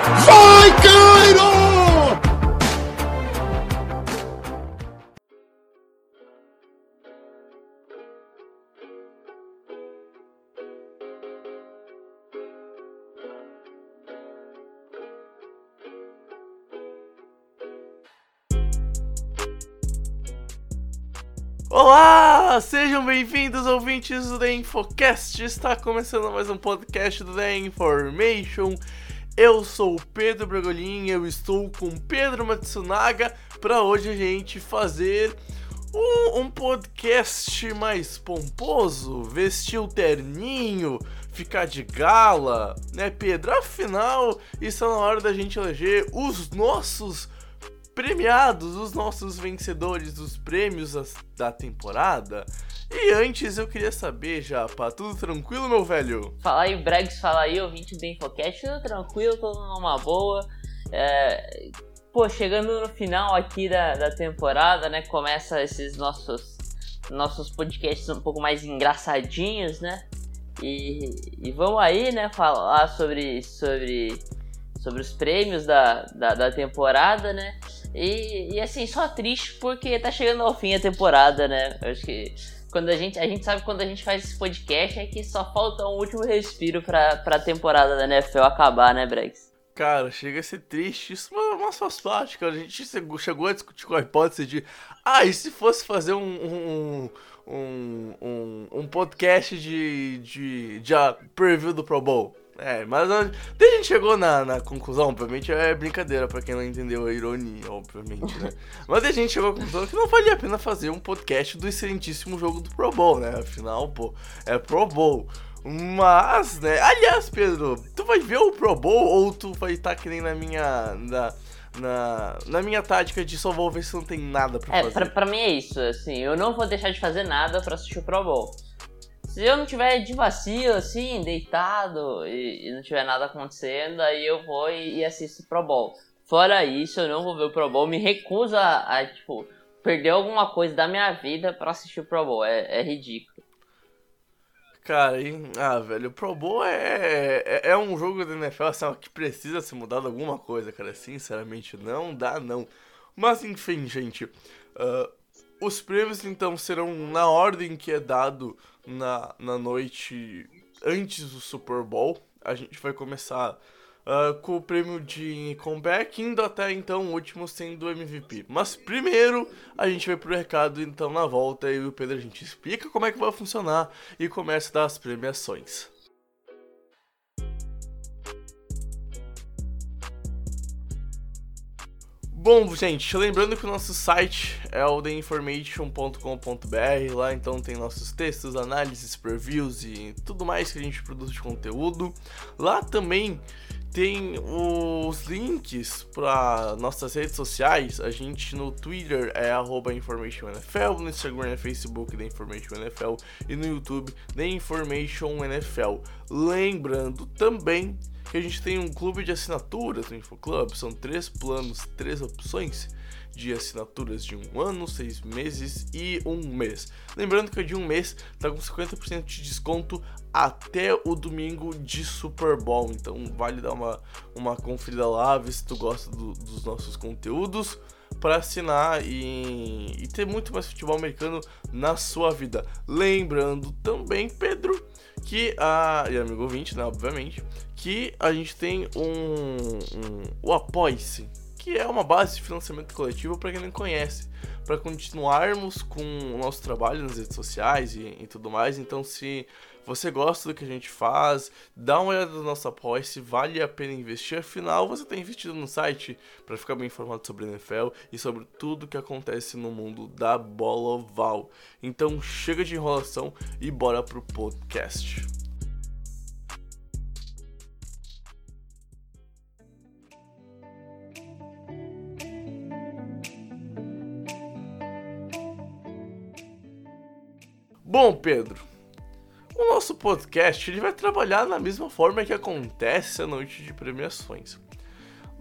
Vai, Cairo! Olá, sejam bem-vindos ouvintes do The Infocast. Está começando mais um podcast do The Information. Eu sou o Pedro Bragolin, eu estou com Pedro Matsunaga para hoje a gente fazer um, um podcast mais pomposo, vestir o terninho, ficar de gala, né, Pedro? Afinal, está na hora da gente eleger os nossos premiados, os nossos vencedores dos prêmios da temporada. E antes eu queria saber, Japa, tudo tranquilo, meu velho? Fala aí, Bregs, fala aí, ouvinte do Infocast, tudo tranquilo, todo numa boa. É, pô, chegando no final aqui da, da temporada, né? Começa esses nossos, nossos podcasts um pouco mais engraçadinhos, né? E, e vamos aí, né, falar sobre, sobre, sobre os prêmios da, da, da temporada, né? E, e assim, só triste porque tá chegando ao fim a temporada, né? Acho que quando a gente, a gente sabe quando a gente faz esse podcast é que só falta um último respiro pra, pra temporada da NFL acabar, né, Bregs? Cara, chega a ser triste, isso mas, mas faz parte, cara. A gente chegou- a discutir com a hipótese de, ah, e se fosse fazer um, um, um, um, um podcast de, de, de preview do Pro Bowl? É, mas daí a gente chegou na, na conclusão, obviamente é brincadeira pra quem não entendeu a ironia, obviamente, né? Mas daí a gente chegou à conclusão que não valia a pena fazer um podcast do excelentíssimo jogo do Pro Bowl, né? Afinal, pô, é Pro Bowl. Mas, né? Aliás, Pedro, tu vai ver o Pro Bowl ou tu vai estar que nem na minha. Na, na, na minha tática de só vou ver se não tem nada pra É, fazer? pra, pra mim é isso, assim, eu não vou deixar de fazer nada pra assistir o Pro Bowl. Se eu não tiver de vacilo, assim, deitado e, e não tiver nada acontecendo, aí eu vou e, e assisto Pro Bowl. Fora isso, eu não vou ver o Pro Bowl, me recuso a, a, tipo, perder alguma coisa da minha vida pra assistir o Pro Bowl, é, é ridículo. Cara, hein? Ah, velho, o Pro Bowl é, é, é um jogo da NFL assim, que precisa ser mudado alguma coisa, cara. Sinceramente, não dá, não. Mas enfim, gente. ah, os prêmios então serão na ordem que é dado na, na noite antes do Super Bowl. A gente vai começar ah, com o prêmio de comeback, indo até então o último sendo o MVP. Mas primeiro a gente vai pro recado, então na volta eu e o Pedro a gente explica como é que vai funcionar e começa a dar as premiações. Bom, gente, lembrando que o nosso site é o theinformation.com.br, lá então tem nossos textos, análises, previews e tudo mais que a gente produz de conteúdo. Lá também tem os links para nossas redes sociais. A gente no Twitter é InformationNFL, no Instagram é Facebook da Information NFL e no YouTube da Information NFL. Lembrando também que a gente tem um clube de assinaturas no InfoClub, são três planos, três opções de assinaturas de um ano, seis meses e um mês. Lembrando que a de um mês tá com 50% de desconto até o domingo de Super Bowl, então vale dar uma, uma conferida lá, ver se tu gosta do- dos nossos conteúdos para assinar e, e ter muito mais futebol americano na sua vida. Lembrando também, Pedro, que a. E amigo ouvinte, né? Obviamente, que a gente tem um. um o Apoie-se, que é uma base de financiamento coletivo para quem não conhece. para continuarmos com o nosso trabalho nas redes sociais e, e, tudo mais. Então, se você gosta do que a gente faz, dá uma olhada no nosso apoio, se vale a pena investir. Afinal, você está investido no site para ficar bem informado sobre a NFL e sobre tudo que acontece no mundo da bola oval. Então, chega de enrolação e bora pro podcast. Bom, Pedro, o nosso podcast ele vai trabalhar na mesma forma que acontece a noite de premiações.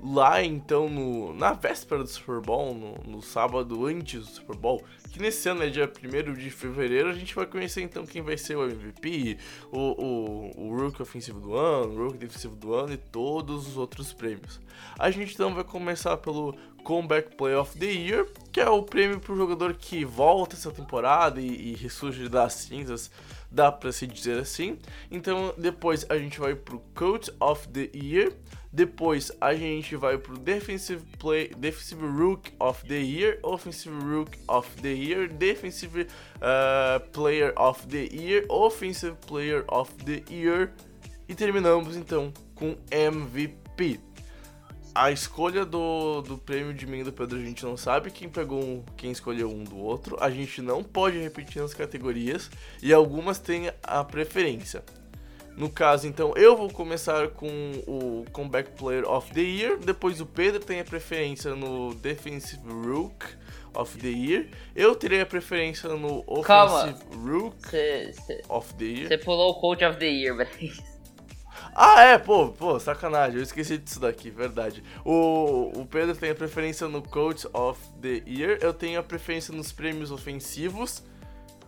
Lá então, no, na véspera do Super Bowl, no, no, sábado antes do Super Bowl, que nesse ano é dia 1 de fevereiro, a gente vai conhecer então quem vai ser o MVP, o, o, o Rookie Ofensivo do Ano, o Rookie Defensivo do Ano e todos os outros prêmios. A gente então vai começar pelo Comeback Play of the Year, que é o prêmio para o jogador que volta essa temporada e, e ressurge das cinzas, dá para se dizer assim. Então depois a gente vai para o Coach of the Year, depois a gente vai para o Defensive Play, Defensive Rook of the Year, Offensive Rook of the Year, Defensive uh, Player of the Year, Offensive Player of the Year. E terminamos então com MVP a escolha do, do prêmio de mim e do Pedro a gente não sabe quem pegou um, quem escolheu um do outro. A gente não pode repetir nas categorias e algumas têm a preferência. No caso, então, eu vou começar com o Comeback Player of the Year. Depois o Pedro tem a preferência no Defensive Rook of the Year. Eu terei a preferência no Offensive Calma. Rook cê, cê, of the Year. Você pulou o Coach of the Year, Brace. Ah, é, pô, pô, sacanagem, eu esqueci disso daqui, verdade. O, o Pedro tem a preferência no Coach of the Year, eu tenho a preferência nos prêmios ofensivos,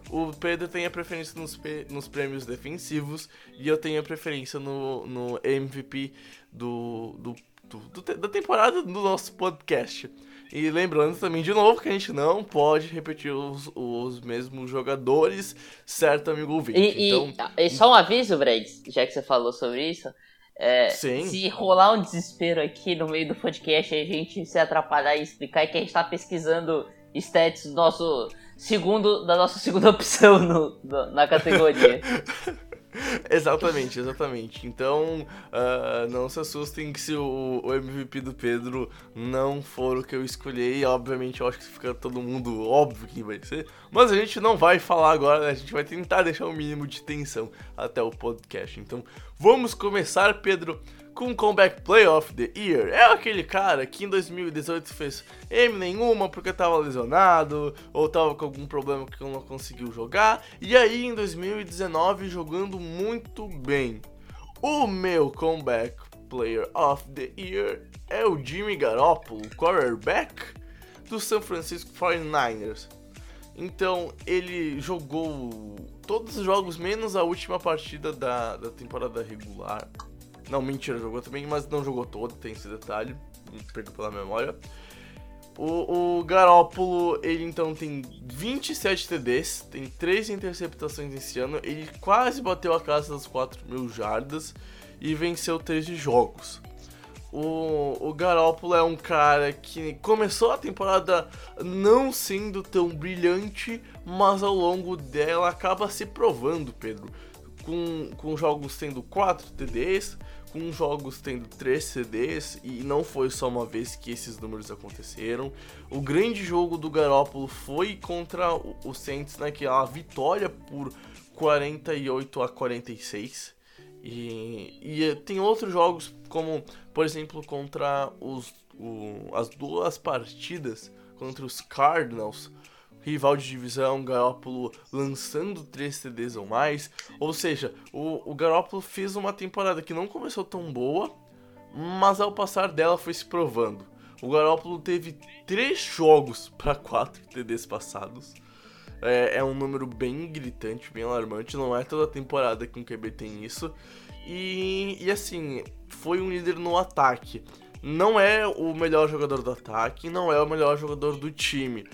o Pedro tem a preferência nos, nos prêmios defensivos e eu tenho a preferência no, no MVP do, do, do, do da temporada do nosso podcast. E lembrando também de novo que a gente não pode repetir os, os mesmos jogadores, certo, amigo ouvinte. E, então... e, e só um aviso, Brad, já que você falou sobre isso. É, se rolar um desespero aqui no meio do podcast e a gente se atrapalhar e explicar que a gente tá pesquisando stats do nosso segundo, da nossa segunda opção no, no na categoria. exatamente, exatamente. Então, uh, não se assustem que se o, o, MVP do Pedro não for o que eu escolhi, obviamente eu acho que fica todo mundo óbvio quem vai ser. Mas a gente não vai falar agora, né? A gente vai tentar deixar o um mínimo de tensão até o podcast. Então, vamos começar, Pedro com Comeback Play of the Year. É aquele cara que em 2018 fez M nenhuma porque tava lesionado ou tava com algum problema que não conseguiu jogar. E aí em 2019 jogando muito bem. O meu Comeback Player of the Year é o Jimmy Garoppolo, quarterback do San Francisco 49ers. Então ele jogou todos os jogos menos a última partida da, da temporada regular não, mentira, jogou também, mas não jogou todo, tem esse detalhe, perco pela memória. O, o Garópolo, ele então tem 27 TDs, tem 3 interceptações esse ano, ele quase bateu a casa das 4 mil jardas e venceu 13 jogos. O, o Garópolo é um cara que começou a temporada não sendo tão brilhante, mas ao longo dela acaba se provando, Pedro. Com, com jogos tendo 4 TDs, com jogos tendo 3 CDs, e não foi só uma vez que esses números aconteceram. O grande jogo do Garópolo foi contra o Saints naquela né, vitória por 48 a 46. E, e tem outros jogos, como por exemplo contra os, o, as duas partidas contra os Cardinals, rival de divisão, Garópolo lançando 3 CDs ou mais. Ou seja, o, o Garópolo fez uma temporada que não começou tão boa, mas ao passar dela foi se provando. O Garópolo teve 3 jogos para 4 TDs passados. É, é, um número bem gritante, bem alarmante. Não é toda temporada que um QB tem isso. E, e assim, foi um líder no ataque. Não é o melhor jogador do ataque, não é o melhor jogador do time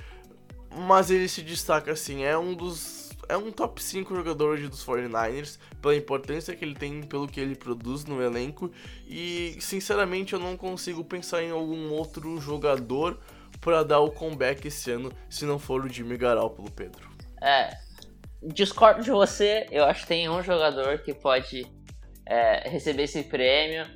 mas ele se destaca assim, é um dos é um top 5 jogador dos 49ers, pela importância que ele tem, pelo que ele produz no elenco, e sinceramente eu não consigo pensar em algum outro jogador para dar o comeback esse ano, se não for o Jimmy Garoppolo, Pedro? É, discordo de você. Eu acho que tem um jogador que pode é, receber esse prêmio,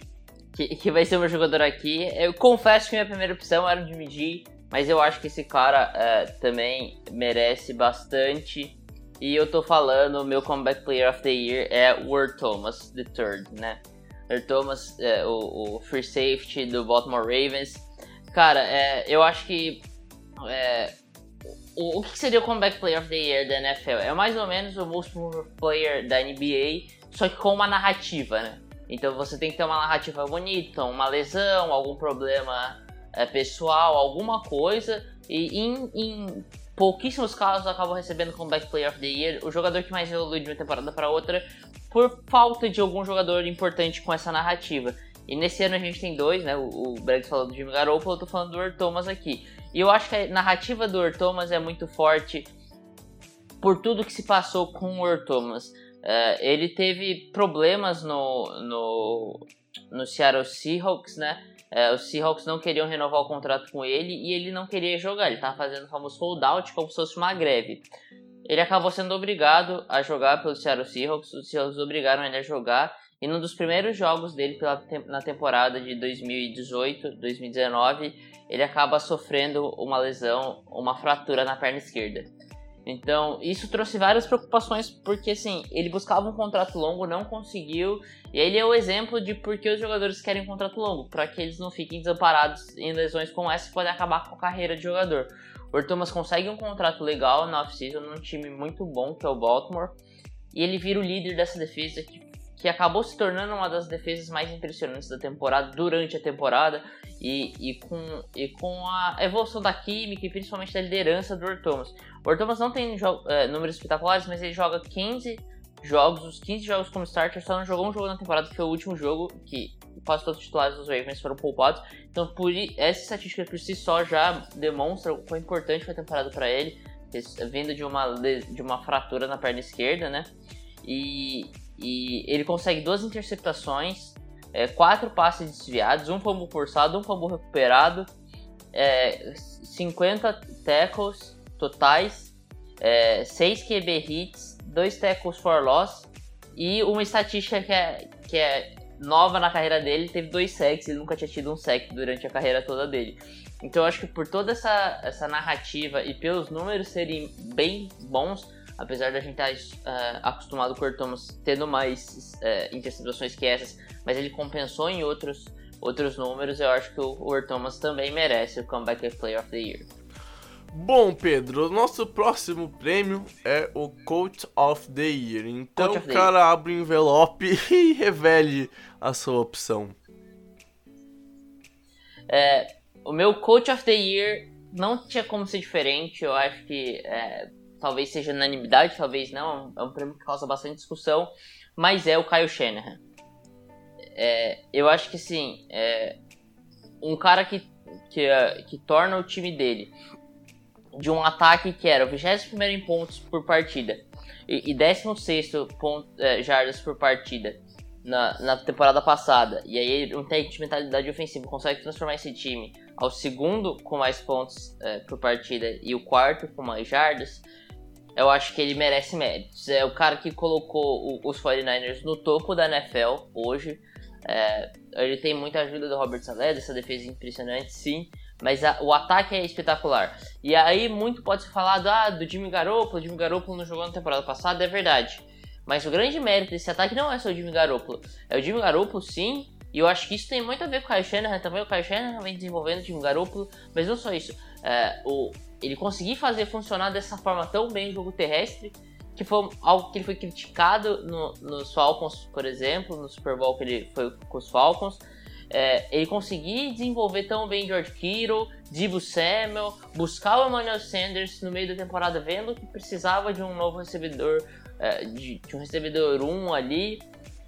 que, que vai ser meu jogador aqui. Eu confesso que minha primeira opção era o Jimmy G, mas eu acho que esse cara é, também merece bastante. E eu tô falando, meu Comeback Player of the Year é o Earl Thomas III, né? Earl Thomas, é, o, o, free safety do Baltimore Ravens. Cara, é, eu acho que é, o, o, que seria o Comeback Player of the Year da NFL? É mais ou menos o Most Player da NBA, só que com uma narrativa, né? Então você tem que ter uma narrativa bonita, uma lesão, algum problema é, pessoal, alguma coisa. E em, em pouquíssimos casos acabam recebendo Comeback Player of the Year, o jogador que mais evolui de uma temporada para outra, por falta de algum jogador importante com essa narrativa. E nesse ano a gente tem dois, né? O, o Brett falou do Jimmy Garoppolo, eu tô falando do Earl Thomas aqui. E eu acho que a narrativa do Earl Thomas é muito forte por tudo que se passou com o Earl Thomas. Uh, ele teve problemas no, no, no Seattle Seahawks, né? É, os Seahawks não queriam renovar o contrato com ele e ele não queria jogar. Ele estava fazendo o famoso holdout como se fosse uma greve. Ele acabou sendo obrigado a jogar pelo Seattle Seahawks. Os Seahawks obrigaram ele a jogar. E num dos primeiros jogos dele pela, na temporada de 2018-2019, ele acaba sofrendo uma lesão, uma fratura na perna esquerda. Então, isso trouxe várias preocupações, porque assim, ele buscava um contrato longo, não conseguiu, e ele é o exemplo de por que os jogadores querem um contrato longo, para que eles não fiquem desamparados em lesões como essa que podem acabar com a carreira de jogador. O Thomas consegue um contrato legal na off-season num time muito bom, que é o Baltimore, e ele vira o líder dessa defesa que que acabou se tornando uma das defesas mais impressionantes da temporada durante a temporada e, e, com, e com a evolução da química e principalmente da liderança do Earl Thomas. O Earl Thomas não tem é, números espetaculares, mas ele joga 15 jogos, os 15 jogos como starter, só não jogou um jogo na temporada, que foi o último jogo que quase todos os titulares dos Ravens foram poupados. Então, por essa estatística por si só já demonstra o quão importante foi a temporada para ele, vindo de uma, de uma fratura na perna esquerda, né? E, e ele consegue duas interceptações, é, quatro passes desviados, um fumble forçado, um fumble recuperado, é, 50 tackles totais, é, 6 QB hits, 2 tackles for loss e uma estatística que é, que é nova na carreira dele, teve dois sacks, ele nunca tinha tido um sack durante a carreira toda dele. Então eu acho que por toda essa, essa narrativa e pelos números serem bem bons, apesar da gente estar uh, acostumado com o Thomas tendo mais uh, interceptações que essas, mas ele compensou em outros, outros números, eu acho que o, o Thomas também merece o Comeback Player of the Year. Bom, Pedro, o nosso próximo prêmio é o Coach of the Year. Então, o cara year. abre o envelope e revele a sua opção. É, o meu Coach of the Year não tinha como ser diferente. Eu acho que é, talvez seja unanimidade, talvez não, é um prêmio que causa bastante discussão, mas é o Kyle Shanahan. É, eu acho que sim, é um cara que, que, que torna o time dele de um ataque que era o 21 em pontos por partida e, e 16 ponto, é, jardas por partida na, na temporada passada, e aí um técnico de mentalidade ofensiva consegue transformar esse time ao segundo com mais pontos é, por partida e o quarto com mais jardas, eu acho que ele merece méritos. É o cara que colocou o, os 49ers no topo da NFL hoje. É, ele tem muita ajuda do Robert Saleh, dessa defesa impressionante, sim. Mas a, o ataque é espetacular. E aí muito pode ser falado ah, do Jimmy Garoppolo. O Jimmy Garoppolo não jogou na temporada passada, é verdade. Mas o grande mérito desse ataque não é só o Jimmy Garoppolo. É o Jimmy Garoppolo, sim. E eu acho que isso tem muito a ver com o Kyle Shanahan também. O Kyle Shanahan vem desenvolvendo o Jimmy Garoppolo. Mas não só isso. É, o, ele conseguir fazer funcionar dessa forma tão bem o jogo terrestre, que foi algo que ele foi criticado no, nos Falcons, por exemplo, no Super Bowl que ele foi com os Falcons. É, ele conseguir desenvolver tão bem George Kittle, Divo Samuel, buscar o Emmanuel Sanders no meio da temporada, vendo que precisava de um novo recebedor, é, de, de um recebedor 1 ali.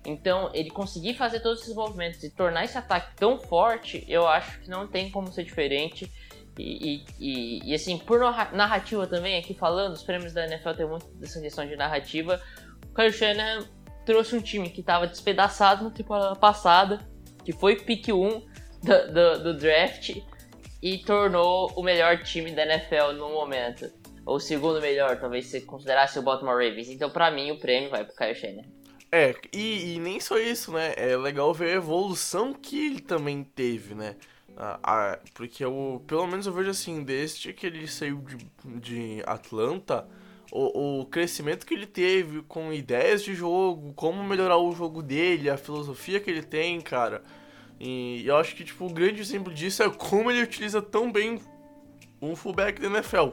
Então, ele conseguir fazer todos esses movimentos e tornar esse ataque tão forte, eu acho que não tem como ser diferente. E, e, e, assim, por narrativa também, aqui falando, os prêmios da NFL tem muito dessa questão de narrativa. O Kyle Shanahan trouxe um time que estava despedaçado na temporada passada, que foi pick 1 do, do, do, draft, e tornou o melhor time da NFL no momento. Ou o segundo melhor, talvez se considerasse o Baltimore Ravens. Então, pra mim, o prêmio vai pro Kyle Shanahan. É, e, e, nem só isso, né? É legal ver a evolução que ele também teve, né? Ah, porque eu, pelo menos eu vejo assim, desde que ele saiu de, de Atlanta, o, o crescimento que ele teve com ideias de jogo, como melhorar o jogo dele, a filosofia que ele tem, cara. E eu acho que, tipo, o grande exemplo disso é como ele utiliza tão bem um fullback da NFL.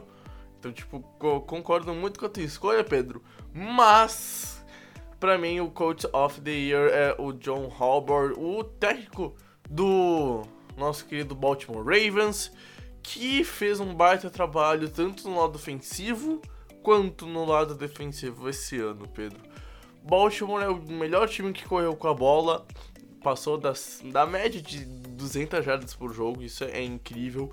Então, tipo, concordo muito com a tua escolha, Pedro. Mas, para mim, o Coach of the Year é o John Harbaugh, o técnico do nosso querido Baltimore Ravens, que fez um baita trabalho tanto no lado ofensivo quanto no lado defensivo esse ano, Pedro. Baltimore é o melhor time que correu com a bola, passou das, da média de 200 jardas por jogo, isso é incrível.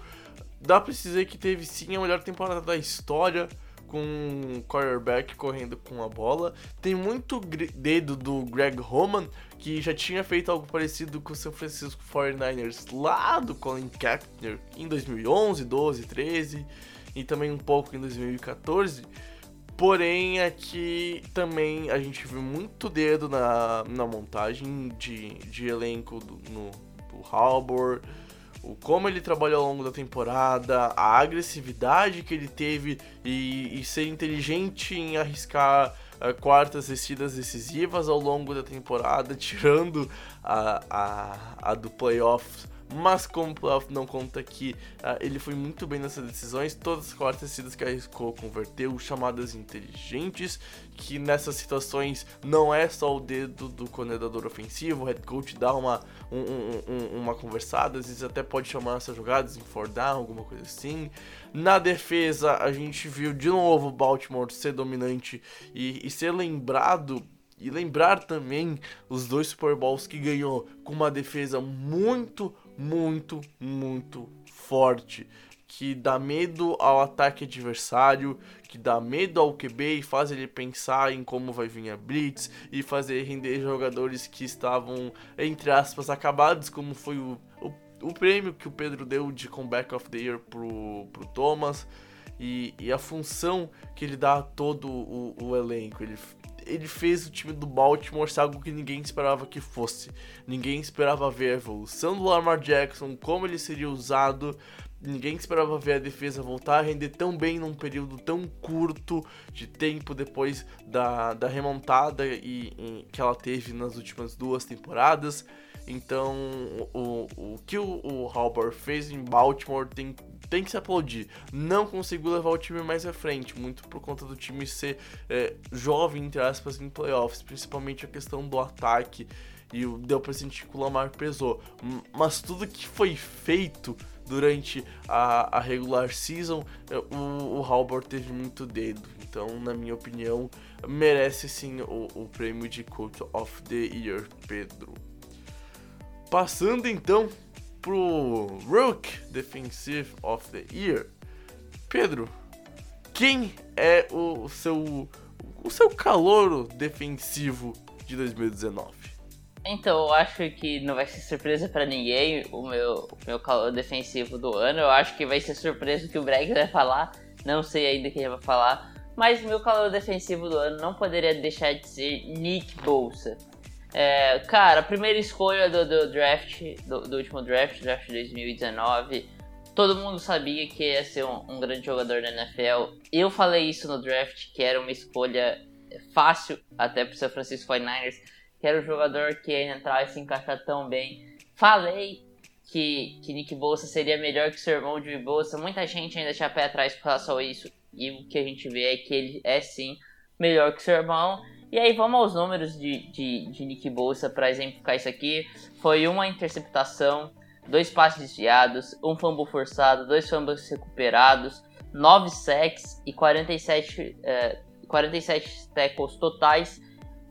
Dá pra dizer que teve sim a melhor temporada da história com um quarterback correndo com a bola. Tem muito dedo do Greg Roman, que já tinha feito algo parecido com o San Francisco 49ers lá do Colin Kaepernick em 2011, 12, 13 e também um pouco em 2014. Porém, aqui também a gente viu muito dedo na, na montagem de, de elenco do, no, do Halbor, o como ele trabalhou ao longo da temporada, a agressividade que ele teve e, e ser inteligente em arriscar uh, quartas descidas decisivas ao longo da temporada, tirando a, a, a do playoffs mas como o playoff não conta aqui, uh, ele foi muito bem nessas decisões. Todas as quartas descidas que arriscou, converteu, chamadas inteligentes, que nessas situações não é só o dedo do coordenador ofensivo, o head coach dá uma, um, um, uma conversada, às vezes até pode chamar essas jogadas em four down, alguma coisa assim. Na defesa, a gente viu de novo o Baltimore ser dominante e, e ser lembrado e lembrar também os dois Super Bowls que ganhou com uma defesa muito, muito, muito forte. Que dá medo ao ataque adversário, que dá medo ao QB e faz ele pensar em como vai vir a Blitz e fazer render jogadores que estavam, entre aspas, acabados, como foi o, o, prêmio que o Pedro deu de Comeback of the Year pro, pro Thomas. E, e, a função que ele dá a todo o, o, elenco. Ele ele fez o time do Baltimore ser algo que ninguém esperava que fosse. Ninguém esperava ver a evolução do Lamar Jackson, como ele seria usado. Ninguém esperava ver a defesa voltar a render tão bem num período tão curto de tempo depois da, da remontada e, e que ela teve nas últimas duas temporadas. Então, o, o que o, o fez em Baltimore tem tem que se aplaudir. Não conseguiu levar o time mais à frente, muito por conta do time ser é, jovem, entre aspas, em playoffs, principalmente a questão do ataque. E deu pra sentir que o Lamar pesou. Mas tudo que foi feito durante a, a regular season, é, o, o Halbert teve muito dedo. Então, na minha opinião, merece sim o, o prêmio de Coach of the Year, Pedro. Passando então pro Rook Defensive of the Year. Pedro, quem é o seu o seu calouro defensivo de 2019? Então, eu acho que não vai ser surpresa para ninguém o meu, o meu calor defensivo do ano. Eu acho que vai ser surpresa que o Breg vai falar. Não sei ainda quem vai falar. Mas meu calor defensivo do ano não poderia deixar de ser Nick Bolsa. É, cara, a primeira escolha do, do draft, do, do, último draft, draft 2019, todo mundo sabia que ia ser um, um, grande jogador da NFL. Eu falei isso no draft, que era uma escolha fácil até pro San Francisco 49ers, que era um jogador que ia entrar e se encaixar tão bem. Falei que, que Nick Bolsa seria melhor que seu irmão de Bolsa. Muita gente ainda tinha pé atrás com relação a isso, e o que a gente vê é que ele é sim melhor que seu irmão. E aí vamos aos números de, de, de Nick Bolsa para exemplificar isso aqui. Foi uma interceptação, dois passes desviados, um fumble forçado, dois fumbles recuperados, 9 sacks e 47, é, 47 tackles totais,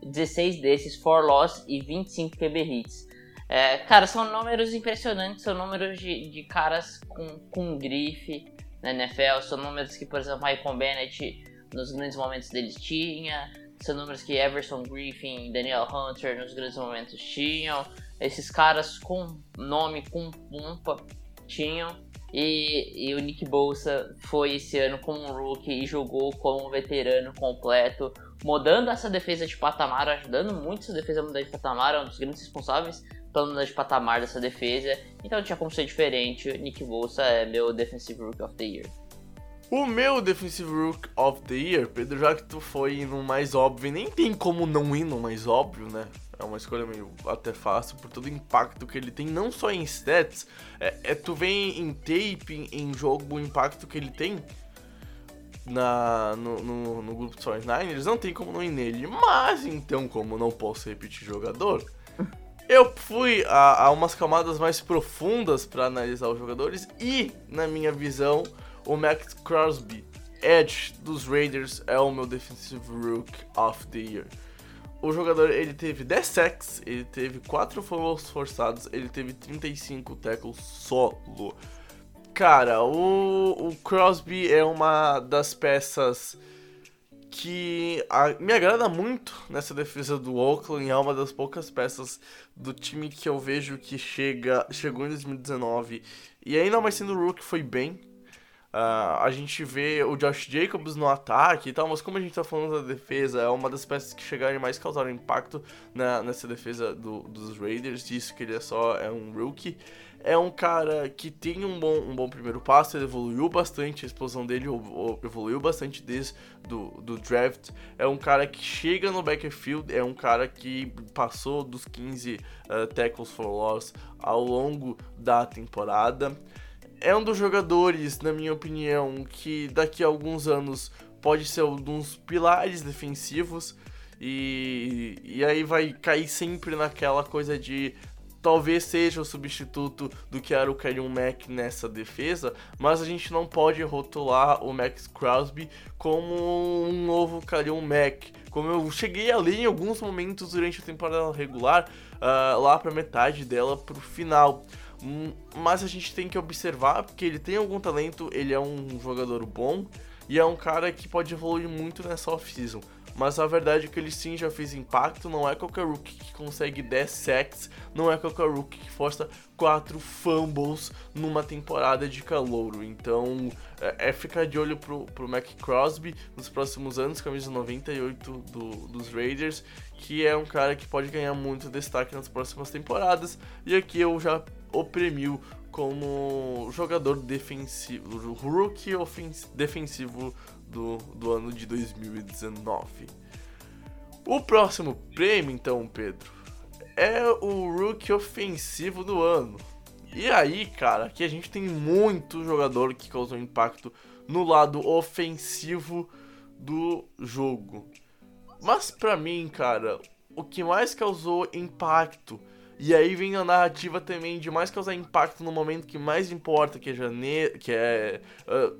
16 desses for loss e 25 QB hits. É, cara, são números impressionantes, são números de, de caras com, com grife na NFL, são números que, por exemplo, Michael Bennett nos grandes momentos dele tinha, são números que Everson Griffin, Daniel Hunter nos grandes momentos tinham. Esses caras com nome, com pompa, tinham. E, e, o Nick Bolsa foi esse ano como um rookie e jogou como um veterano completo, mudando essa defesa de patamar, ajudando muito essa defesa a mudar de patamar, é um dos grandes responsáveis pela mudança de patamar dessa defesa. Então tinha como ser diferente. Nick Bolsa é meu Defensive Rookie of the Year. O meu Defensive Rook of the Year, Pedro, já que tu foi no mais óbvio, nem tem como não ir no mais óbvio, né? É uma escolha meio até fácil por todo o impacto que ele tem, não só em stats, é, é tu vem em tape, em jogo, o impacto que ele tem na, no, no, no grupo dos 49ers, não tem como não ir nele. Mas então, como não posso repetir jogador, eu fui a, a umas camadas mais profundas para analisar os jogadores e, na minha visão, o Max Crosby, Edge dos Raiders, é o meu Defensive Rook of the Year. O jogador ele teve 10 sacks, ele teve 4 fumbles forçados, ele teve 35 tackles solo. Cara, o, o Crosby é uma das peças que a, me agrada muito nessa defesa do Oakland. É uma das poucas peças do time que eu vejo que chega, chegou em 2019 e ainda mais sendo o Rook foi bem. Uh, a gente vê o Josh Jacobs no ataque e tal, mas como a gente tá falando da defesa, é uma das peças que chegaram e mais causaram impacto na, nessa defesa do, dos Raiders, disso que ele é só é um rookie. É um cara que tem um bom, um bom primeiro passo, ele evoluiu bastante, a explosão dele evoluiu bastante desde do, do draft. É um cara que chega no backfield, é um cara que passou dos 15 uh, ah, tackles for loss ao longo da temporada é um dos jogadores, na minha opinião, que daqui a alguns anos pode ser um dos pilares defensivos. E, e aí vai cair sempre naquela coisa de talvez seja o substituto do que era o Karim Mack nessa defesa, mas a gente não pode rotular o Max Crosby como um novo Karim Mack. Como eu cheguei a ler em alguns momentos durante a temporada regular, uh, lá para metade dela pro final. Hum, mas a gente tem que observar porque ele tem algum talento, ele é um jogador bom e é um cara que pode evoluir muito nessa off-season. Mas a verdade é que ele sim já fez impacto, não é qualquer rookie que consegue 10 sacks, não é qualquer rookie que força 4 fumbles numa temporada de calouro. Então é, é ficar de olho pro, pro Mac Crosby nos próximos anos, camisa 98 do, dos Raiders, que é um cara que pode ganhar muito destaque nas próximas temporadas. E aqui eu já o premiu como jogador defensivo, rookie defensivo do, do ano de 2019. O próximo prêmio, então, Pedro, é o rookie ofensivo do ano. E aí, cara, aqui a gente tem muito jogador que causou impacto no lado ofensivo do jogo. Mas para mim, cara, o que mais causou impacto e aí vem a narrativa também de mais causar impacto no momento que mais importa, que é janeiro, que é uh,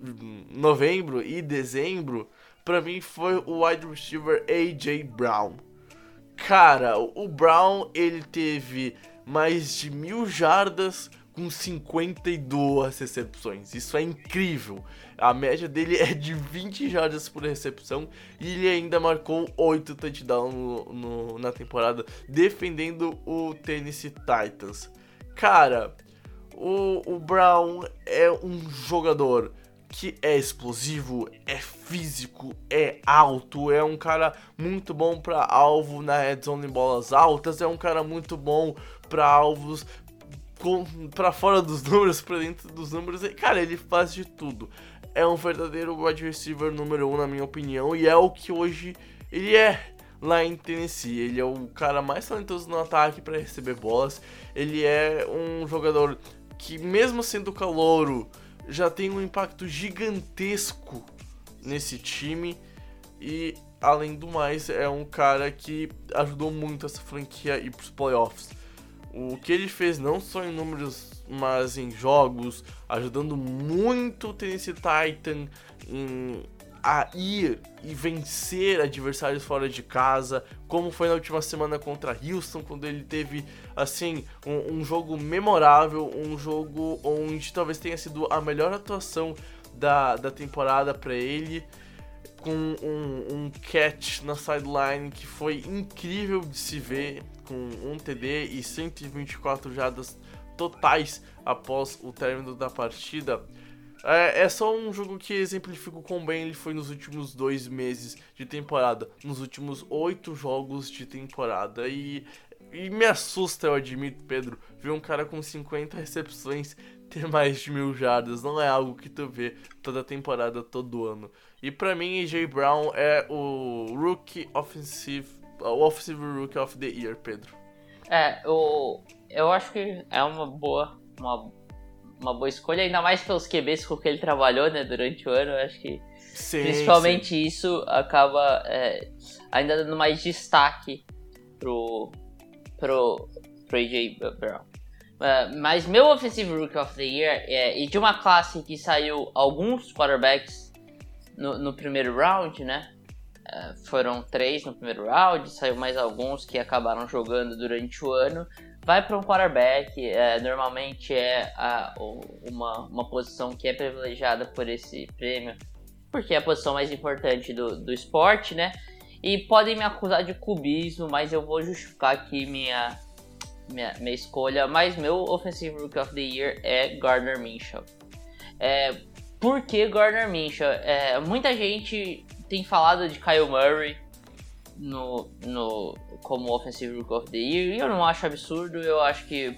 novembro e dezembro, para mim foi o wide receiver AJ Brown. Cara, o Brown ele teve mais de mil jardas com 52 recepções. Isso é incrível. A média dele é de 20 jardas por recepção e ele ainda marcou 8 touchdowns no, no, na temporada defendendo o Tennessee Titans. Cara, o, o Brown é um jogador que é explosivo, é físico, é alto, é um cara muito bom para alvo na red zone em bolas altas, é um cara muito bom para alvos para fora dos números, para dentro dos números. Cara, ele faz de tudo é um verdadeiro wide receiver número um, na minha opinião, e é o que hoje ele é lá em Tennessee. Ele é o cara mais talentoso no ataque para receber bolas. Ele é um jogador que, mesmo sendo calouro, já tem um impacto gigantesco nesse time. E, além do mais, é um cara que ajudou muito essa franquia a ir para os playoffs. O que ele fez não só em números mas em jogos, ajudando muito o Tennessee Titan em, a ir e vencer adversários fora de casa, como foi na última semana contra Houston, quando ele teve assim um, um jogo memorável, um jogo onde talvez tenha sido a melhor atuação da, da temporada para ele com um, um, catch na sideline que foi incrível de se ver, com um TD e 124 jardas totais após o término da partida. É, é, só um jogo que exemplifica o quão bem ele foi nos últimos dois meses de temporada, nos últimos oito jogos de temporada. E, e me assusta, eu admito, Pedro, ver um cara com 50 recepções ter mais de mil jardas. Não é algo que tu vê toda temporada, todo ano. E para mim, AJ Brown é o Rookie Offensive, o Offensive Rookie of the Year, Pedro. É, eu, eu acho que é uma boa, uma uma boa escolha, ainda mais pelos QBs com que ele trabalhou né, durante o ano. Eu acho que sim, principalmente sim. isso acaba é, ainda dando mais destaque pro, pro, pro AJ Brown. Uh, mas meu Offensive Rookie of the Year é, e de uma classe que saiu alguns quarterbacks no, no primeiro round, né? Uh, foram três no primeiro round, saiu mais alguns que acabaram jogando durante o ano vai para um quarterback, é, normalmente é a, uma, uma posição que é privilegiada por esse prêmio, porque é a posição mais importante do, do esporte, né? E podem me acusar de cubismo, mas eu vou justificar aqui minha, minha, minha escolha. Mas meu Offensive Rookie of the Year é Gardner Minshew. É, por que Gardner Minshew? É, muita gente tem falado de Kyle Murray, no, no, como Offensive Rookie of the Year. E eu não acho absurdo, eu acho que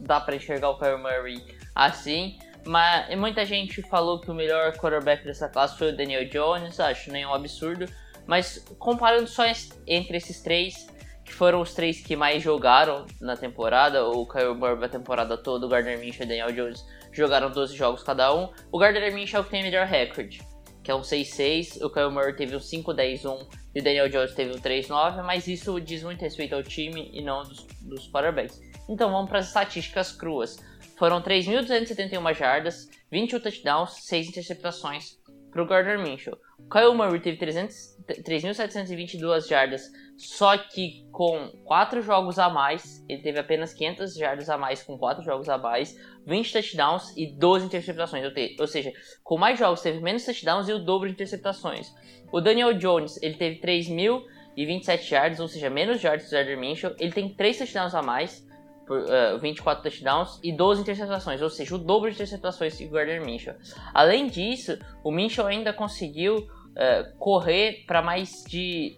dá para enxergar o Kyle Murray assim. Mas muita gente falou que o melhor quarterback dessa classe foi o Daniel Jones, acho nenhum absurdo. Mas comparando só entre esses três, que foram os três que mais jogaram na temporada, o Kyle Murray a temporada toda, o Gardner Minshew e o Daniel Jones jogaram 12 jogos cada um. O Gardner Minshew é o que tem melhor recorde, que é um 6-6, o Kyle Murray teve um 5-10-1 e o Daniel Jones teve um 3-9, mas isso diz muito respeito ao time e não dos, dos quarterbacks. Então vamos para as estatísticas cruas. Foram 3.271 jardas, 21 touchdowns, 6 interceptações para o Gardner Minshew. Kyle Murray teve 3.722 jardas, só que com 4 jogos a mais, ele teve apenas 500 jardas a mais com 4 jogos a mais, 20 touchdowns e 12 interceptações. Ou seja, com mais jogos teve menos touchdowns e o dobro de interceptações. O Daniel Jones, ele teve 3.027 yards, ou seja, menos yards do Gardner Minshew. Ele tem 3 touchdowns a mais, por, uh, 24 touchdowns e 12 interceptações, ou seja, o dobro de interceptações que o Gardner Minshew. Além disso, o Minshew ainda conseguiu uh, correr para mais de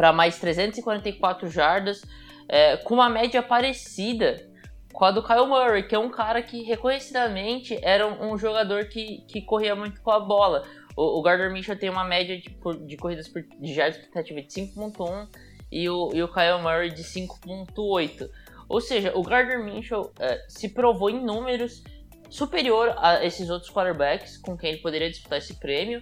para mais 344 jardas, uh, com uma média parecida com a do Kyle Murray, que é um cara que reconhecidamente era um, um jogador que, que corria muito com a bola. O, o Gardner Minshew tem uma média de, de corridas por, de jardas por tentativa de 5.1 e o, e o Kyle Murray de 5.8. Ou seja, o Gardner Minshew é, se provou em números superior a esses outros quarterbacks com quem ele poderia disputar esse prêmio.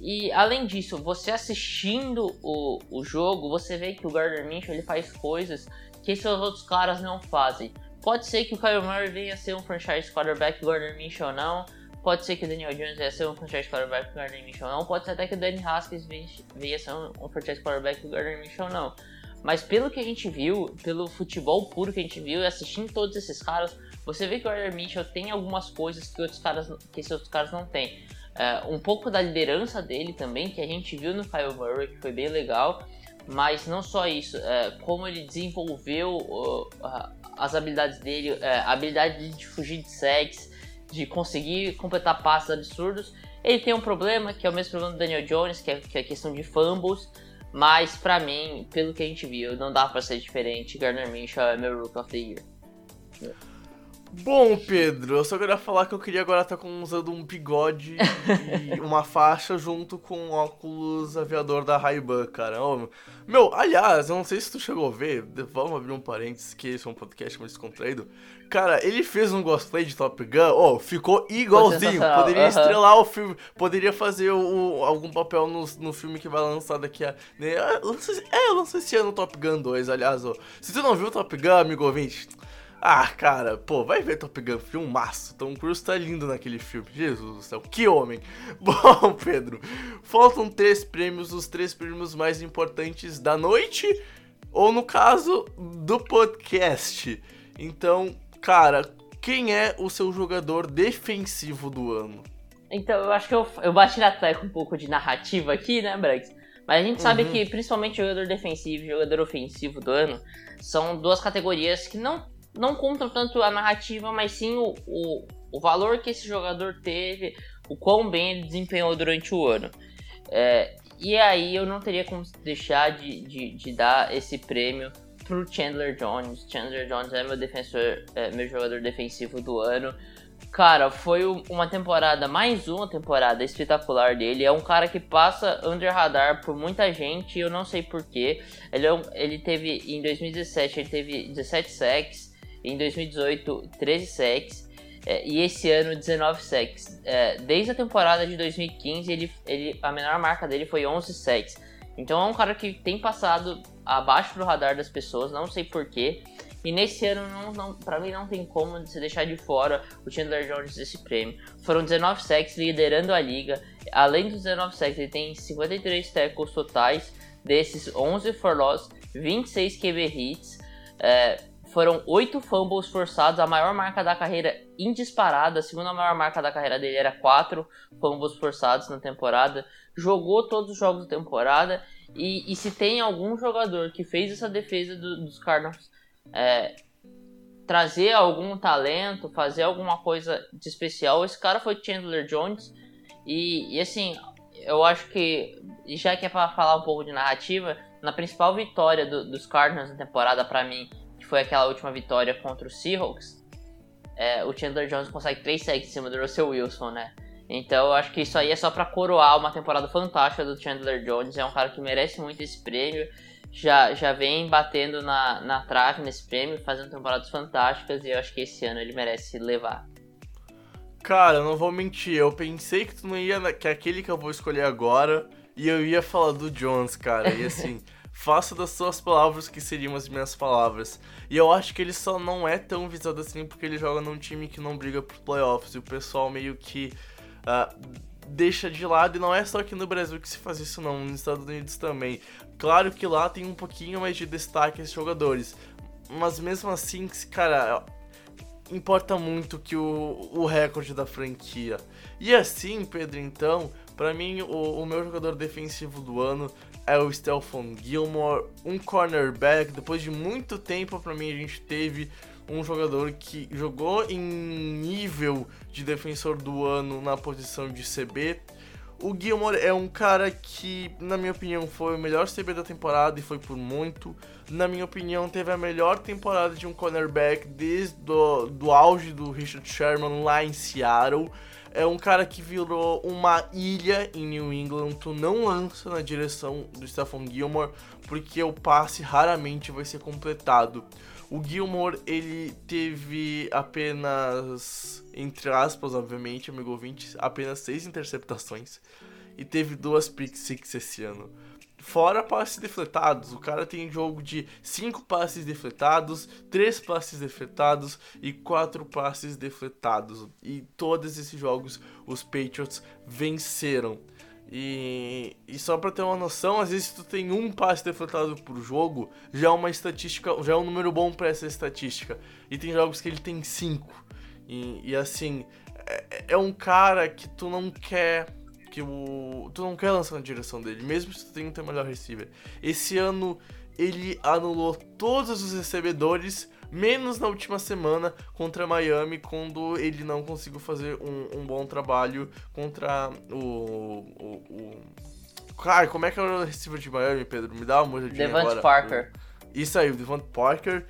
E além disso, você assistindo o, o jogo, você vê que o Gardner Minshew ele faz coisas que esses outros caras não fazem. Pode ser que o Kyle Murray venha a ser um franchise quarterback, o Gardner Minshew não. Pode ser que o Daniel Jones venha a ser um franchise quarterback, o Gardner Minshew não. Pode ser até que o Danny Haskins venha a ser um, um franchise quarterback, o Gardner Minshew não. Mas pelo que a gente viu, pelo futebol puro que a gente viu, e assistindo todos esses caras, você vê que o Gardner Mitchell tem algumas coisas que outros caras, que esses outros caras não têm. Uh, um pouco da liderança dele também, que a gente viu no Kyle Murray, que foi bem legal. Mas não só isso, uh, como ele desenvolveu uh, as habilidades dele, a habilidade de fugir de sacks, de conseguir completar passes absurdos. Ele tem um problema, que é o mesmo problema do Daniel Jones, que é, que é a questão de fumbles. Mas para mim, pelo que a gente viu, não dá para ser diferente. Gardner Minshew é meu Rook of the Year. Bom, Pedro, eu só queria falar que eu queria agora estar tá usando um bigode e uma faixa junto com óculos aviador da Ray-Ban, cara. meu, aliás, eu não sei se tu chegou a ver, vamos abrir um parênteses, que esse é um podcast mais descontraído. Cara, ele fez um cosplay de Top Gun, oh, ficou igualzinho. Poderia uhum. estrelar o filme, poderia fazer o, algum papel no, no filme que vai lançar daqui a. Né, é, lançou esse ano Top Gun 2, aliás, ó. Se tu não viu Top Gun, amigo ouvinte ah, cara, pô, vai ver Top Gun, filmaço. Tom Cruise tá lindo naquele filme. Jesus do céu, que homem. Bom, Pedro, faltam três prêmios, os três prêmios mais importantes da noite, ou no caso, do podcast. Então, cara, quem é o seu jogador defensivo do ano? Então, eu acho que eu, eu bati na tecla um pouco de narrativa aqui, né, Brex? Mas a gente sabe uhum. que principalmente jogador defensivo e jogador ofensivo do ano são duas categorias que não não contam tanto a narrativa, mas sim o, o, o valor que esse jogador teve, o quão bem ele desempenhou durante o ano. É, e aí eu não teria como deixar de, de, de dar esse prêmio pro Chandler Jones. Chandler Jones é meu defensor, é meu jogador defensivo do ano. Cara, foi uma temporada, mais uma temporada espetacular dele. É um cara que passa under radar por muita gente, eu não sei porquê. Ele, é ele teve, em 2017, ele teve 17 sacks, em 2018, 13 sacks, é, e esse ano, 19 sacks. É, desde a temporada de 2015, ele, ele, a menor marca dele foi 11 sacks. Então é um cara que tem passado abaixo do radar das pessoas, não sei porquê. E nesse ano, não, não, pra mim, não tem como se deixar de fora o Chandler Jones desse prêmio. Foram 19 sacks liderando a liga. Além dos 19 sacks, ele tem 53 tackles totais. Desses, 11 for loss, 26 QB hits. É, foram 8 fumbles forçados, a maior marca da carreira indisparada. A segunda maior marca da carreira dele era 4 fumbles forçados na temporada. Jogou todos os jogos da temporada. E, e se tem algum jogador que fez essa defesa do, dos Cardinals é, trazer algum talento, fazer alguma coisa de especial. Esse cara foi Chandler Jones. E, e assim, eu acho que, já que é para falar um pouco de narrativa, na principal vitória do, dos Cardinals na temporada, para mim, foi aquela última vitória contra os Seahawks, é, o Chandler Jones consegue 3 sacks em cima do Russell Wilson, né? Então eu acho que isso aí é só para coroar uma temporada fantástica do Chandler Jones. É um cara que merece muito esse prêmio já, já vem batendo na, na trave nesse prêmio, fazendo temporadas fantásticas e eu acho que esse ano ele merece levar. Cara, não vou mentir, eu pensei que tu não ia. que é aquele que eu vou escolher agora e eu ia falar do Jones, cara. E assim, faça das suas palavras que seriam as minhas palavras. E eu acho que ele só não é tão visado assim porque ele joga num time que não briga por playoffs e o pessoal meio que. Uh, deixa de lado e não é só aqui no Brasil que se faz isso não, nos Estados Unidos também. Claro que lá tem um pouquinho mais de destaque esses jogadores, mas mesmo assim, cara, importa muito que o, o recorde da franquia. E assim, Pedro, então, para mim o, o, meu jogador defensivo do ano é o Stelfon Gilmore, um cornerback. Depois de muito tempo, para mim a gente teve um jogador que jogou em nível de defensor do ano na posição de CB o Gilmore é um cara que, na minha opinião, foi o melhor CB da temporada e foi por muito. Na minha opinião, teve a melhor temporada de um cornerback desde do, do auge do Richard Sherman lá em Seattle. É um cara que virou uma ilha em New England. Tu não lança na direção do Stephon Gilmore porque o passe raramente vai ser completado. O Gilmore, ele teve apenas, entre aspas, obviamente, amigo ouvinte, apenas seis interceptações e teve duas pick six esse ano. Fora passes defletados, o cara tem jogo de cinco passes defletados, três passes defletados e quatro passes defletados. E todos esses jogos os Patriots venceram. E, e só pra ter uma noção, às vezes tu tem um passe defletado por jogo, já é uma estatística, já é um número bom para essa estatística. E tem jogos que ele tem cinco. E, e assim, é, é, um cara que tu não quer que o tu não quer lançar na direção dele, mesmo se tu tem o teu melhor receiver. Esse ano ele anulou todos os recebedores menos na última semana contra Miami, quando ele não conseguiu fazer um, um bom trabalho contra o, o, o... Cara, como é que era o receiver de Miami, Pedro? Me dá uma olhadinha Devant agora. Parker. Isso aí, o Devant Parker.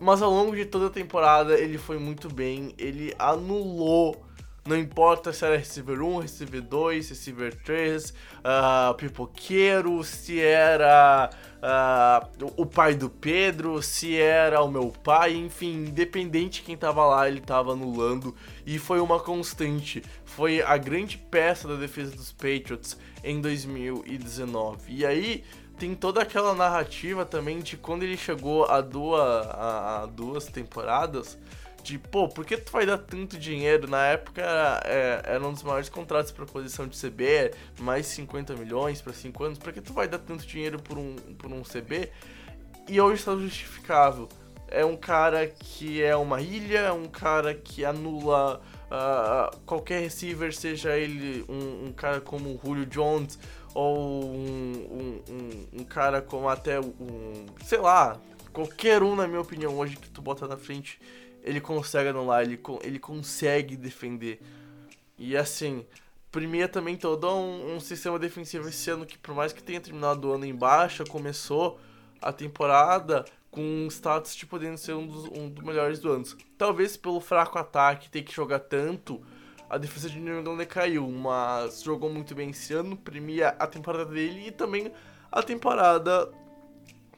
Mas ao longo de toda a temporada ele foi muito bem, ele anulou não importa se era receiver 1, receiver 2, receiver 3, uh, pipoqueiro, se era uh, o pai do Pedro, se era o meu pai, enfim, independente de quem tava lá, ele tava anulando e foi uma constante. Foi a grande peça da defesa dos Patriots em 2019. E aí tem toda aquela narrativa também de quando ele chegou a duas, a, a duas temporadas de, pô, por que tu vai dar tanto dinheiro? Na época era, é, era um dos maiores contratos para posição de CB, mais 50 milhões para 5 anos. Por que tu vai dar tanto dinheiro por um, por um CB? E hoje está justificável. É um cara que é uma ilha, é um cara que anula uh, qualquer receiver, seja ele um, um, cara como o Julio Jones ou um, um, um cara como até um, sei lá, qualquer um, na minha opinião, hoje que tu bota na frente, ele consegue anular, ele, ele consegue defender. E assim, Premier também todo um, um, sistema defensivo esse ano que, por mais que tenha terminado o ano em baixa, começou a temporada com status de podendo ser um dos, um dos melhores do ano. Talvez pelo fraco ataque, ter que jogar tanto, a defesa de New England decaiu, mas jogou muito bem esse ano, premia a temporada dele e também a temporada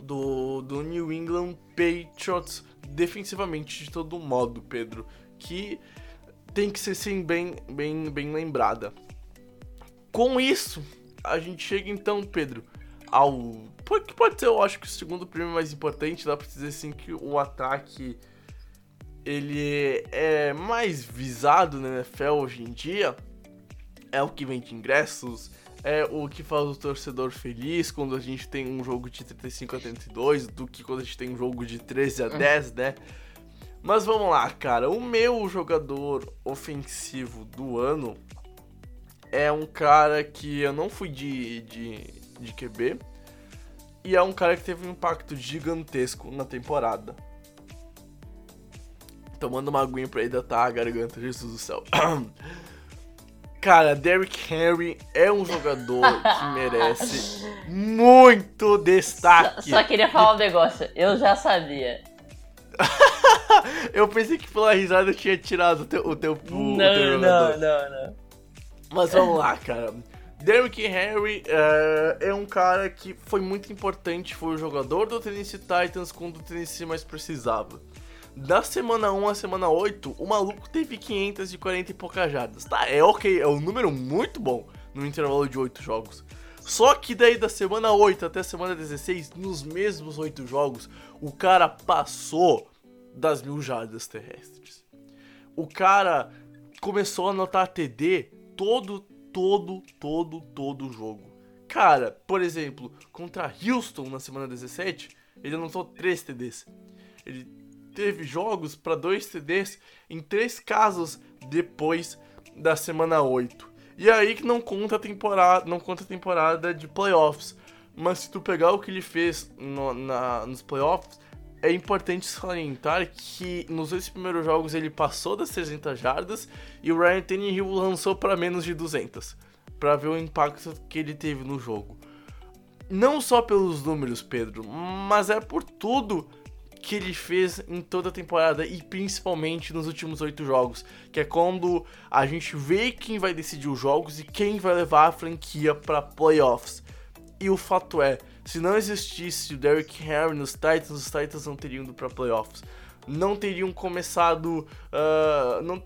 do, do New England Patriots defensivamente de todo modo, Pedro, que tem que ser sim bem, bem, bem lembrada. Com isso, a gente chega então, Pedro, ao que pode ser, eu acho que o segundo prêmio mais importante, dá pra dizer assim que o ataque ele é mais visado na NFL hoje em dia, é o que vende ingressos, é o que faz o torcedor feliz quando a gente tem um jogo de 35 a 32 do que quando a gente tem um jogo de 13 a 10, né? Mas vamos lá, cara. O meu jogador ofensivo do ano é um cara que eu não fui de, de, de QB. E é um cara que teve um impacto gigantesco na temporada. Tomando uma aguinha pra hidratar a garganta, Jesus do céu. Cara, Derrick Henry é um jogador que merece muito destaque. Só, só queria falar um negócio, eu já sabia. eu pensei que pela risada eu tinha tirado o teu, o teu, o não, teu Não, não, não. Mas vamos lá, cara. Derrick Henry uh, é um cara que foi muito importante, foi o jogador do Tennessee Titans quando o Tennessee mais precisava. Da semana 1 à semana 8, o maluco teve 540 e poucas jardas. Tá, é ok, é um número muito bom no intervalo de 8 jogos. Só que daí da semana 8 até a semana 16, nos mesmos 8 jogos, o cara passou das mil jardas terrestres. O cara começou a anotar TD todo, todo, todo, todo jogo. Cara, por exemplo, contra Houston na semana 17, ele anotou 3 TDs. Ele teve jogos para dois CDs em três casos depois da semana 8. E aí que não conta a temporada, não conta temporada de playoffs. Mas se tu pegar o que ele fez no, na, nos playoffs, é importante salientar que nos dois primeiros jogos ele passou das 300 jardas e o Ryan Tannehill lançou para menos de 200, para ver o impacto que ele teve no jogo. Não só pelos números, Pedro, mas é por tudo que ele fez em toda a temporada e principalmente nos últimos oito jogos, que é quando a gente vê quem vai decidir os jogos e quem vai levar a franquia para playoffs. E o fato é, se não existisse o Derrick Henry nos Titans, os Titans não teriam ido para playoffs. Não teriam começado uh, não,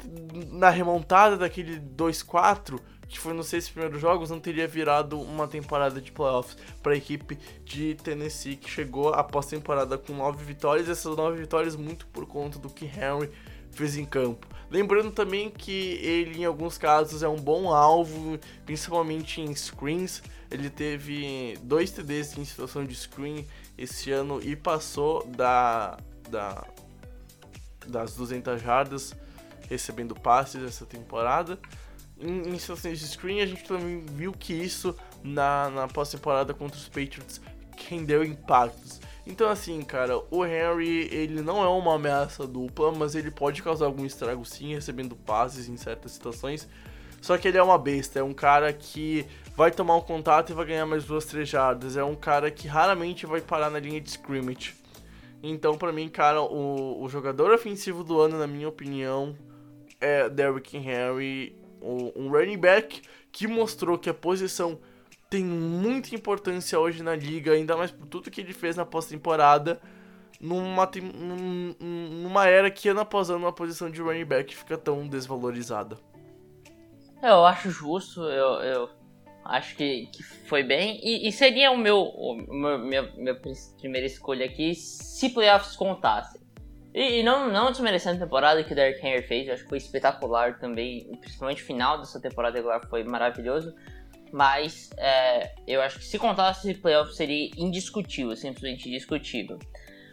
na remontada daquele 2-4 que foi nos seis primeiros jogos, não teria virado uma temporada de playoffs para a equipe de Tennessee, que chegou após temporada com nove vitórias, essas nove vitórias muito por conta do que Henry fez em campo. Lembrando também que ele, em alguns casos, é um bom alvo, principalmente em screens. Ele teve dois TDs em situação de screen esse ano e passou da, da das 200 jardas recebendo passes essa temporada em, situações de screen, a gente também viu que isso na, na pós-temporada contra os Patriots rendeu impactos. Então assim, cara, o Henry, ele não é uma ameaça dupla, mas ele pode causar algum estrago sim, recebendo passes em certas situações. Só que ele é uma besta, é um cara que vai tomar um contato e vai ganhar mais duas, três jardas. É um cara que raramente vai parar na linha de scrimmage. Então, para mim, cara, o, o jogador ofensivo do ano, na minha opinião, é Derrick Henry um running back que mostrou que a posição tem muita importância hoje na liga, ainda mais por tudo que ele fez na pós-temporada, numa, numa era que ano após ano a posição de running back fica tão desvalorizada. É, eu acho justo, eu, eu acho que, que foi bem, e, e seria o meu, o meu minha, minha primeira escolha aqui se playoffs contasse. E, e, não, não desmerecendo a temporada que o Derrick Henry fez, eu acho que foi espetacular também, principalmente o final dessa temporada regular foi maravilhoso. Mas é, eu acho que se contasse esse playoff seria indiscutível, simplesmente indiscutível.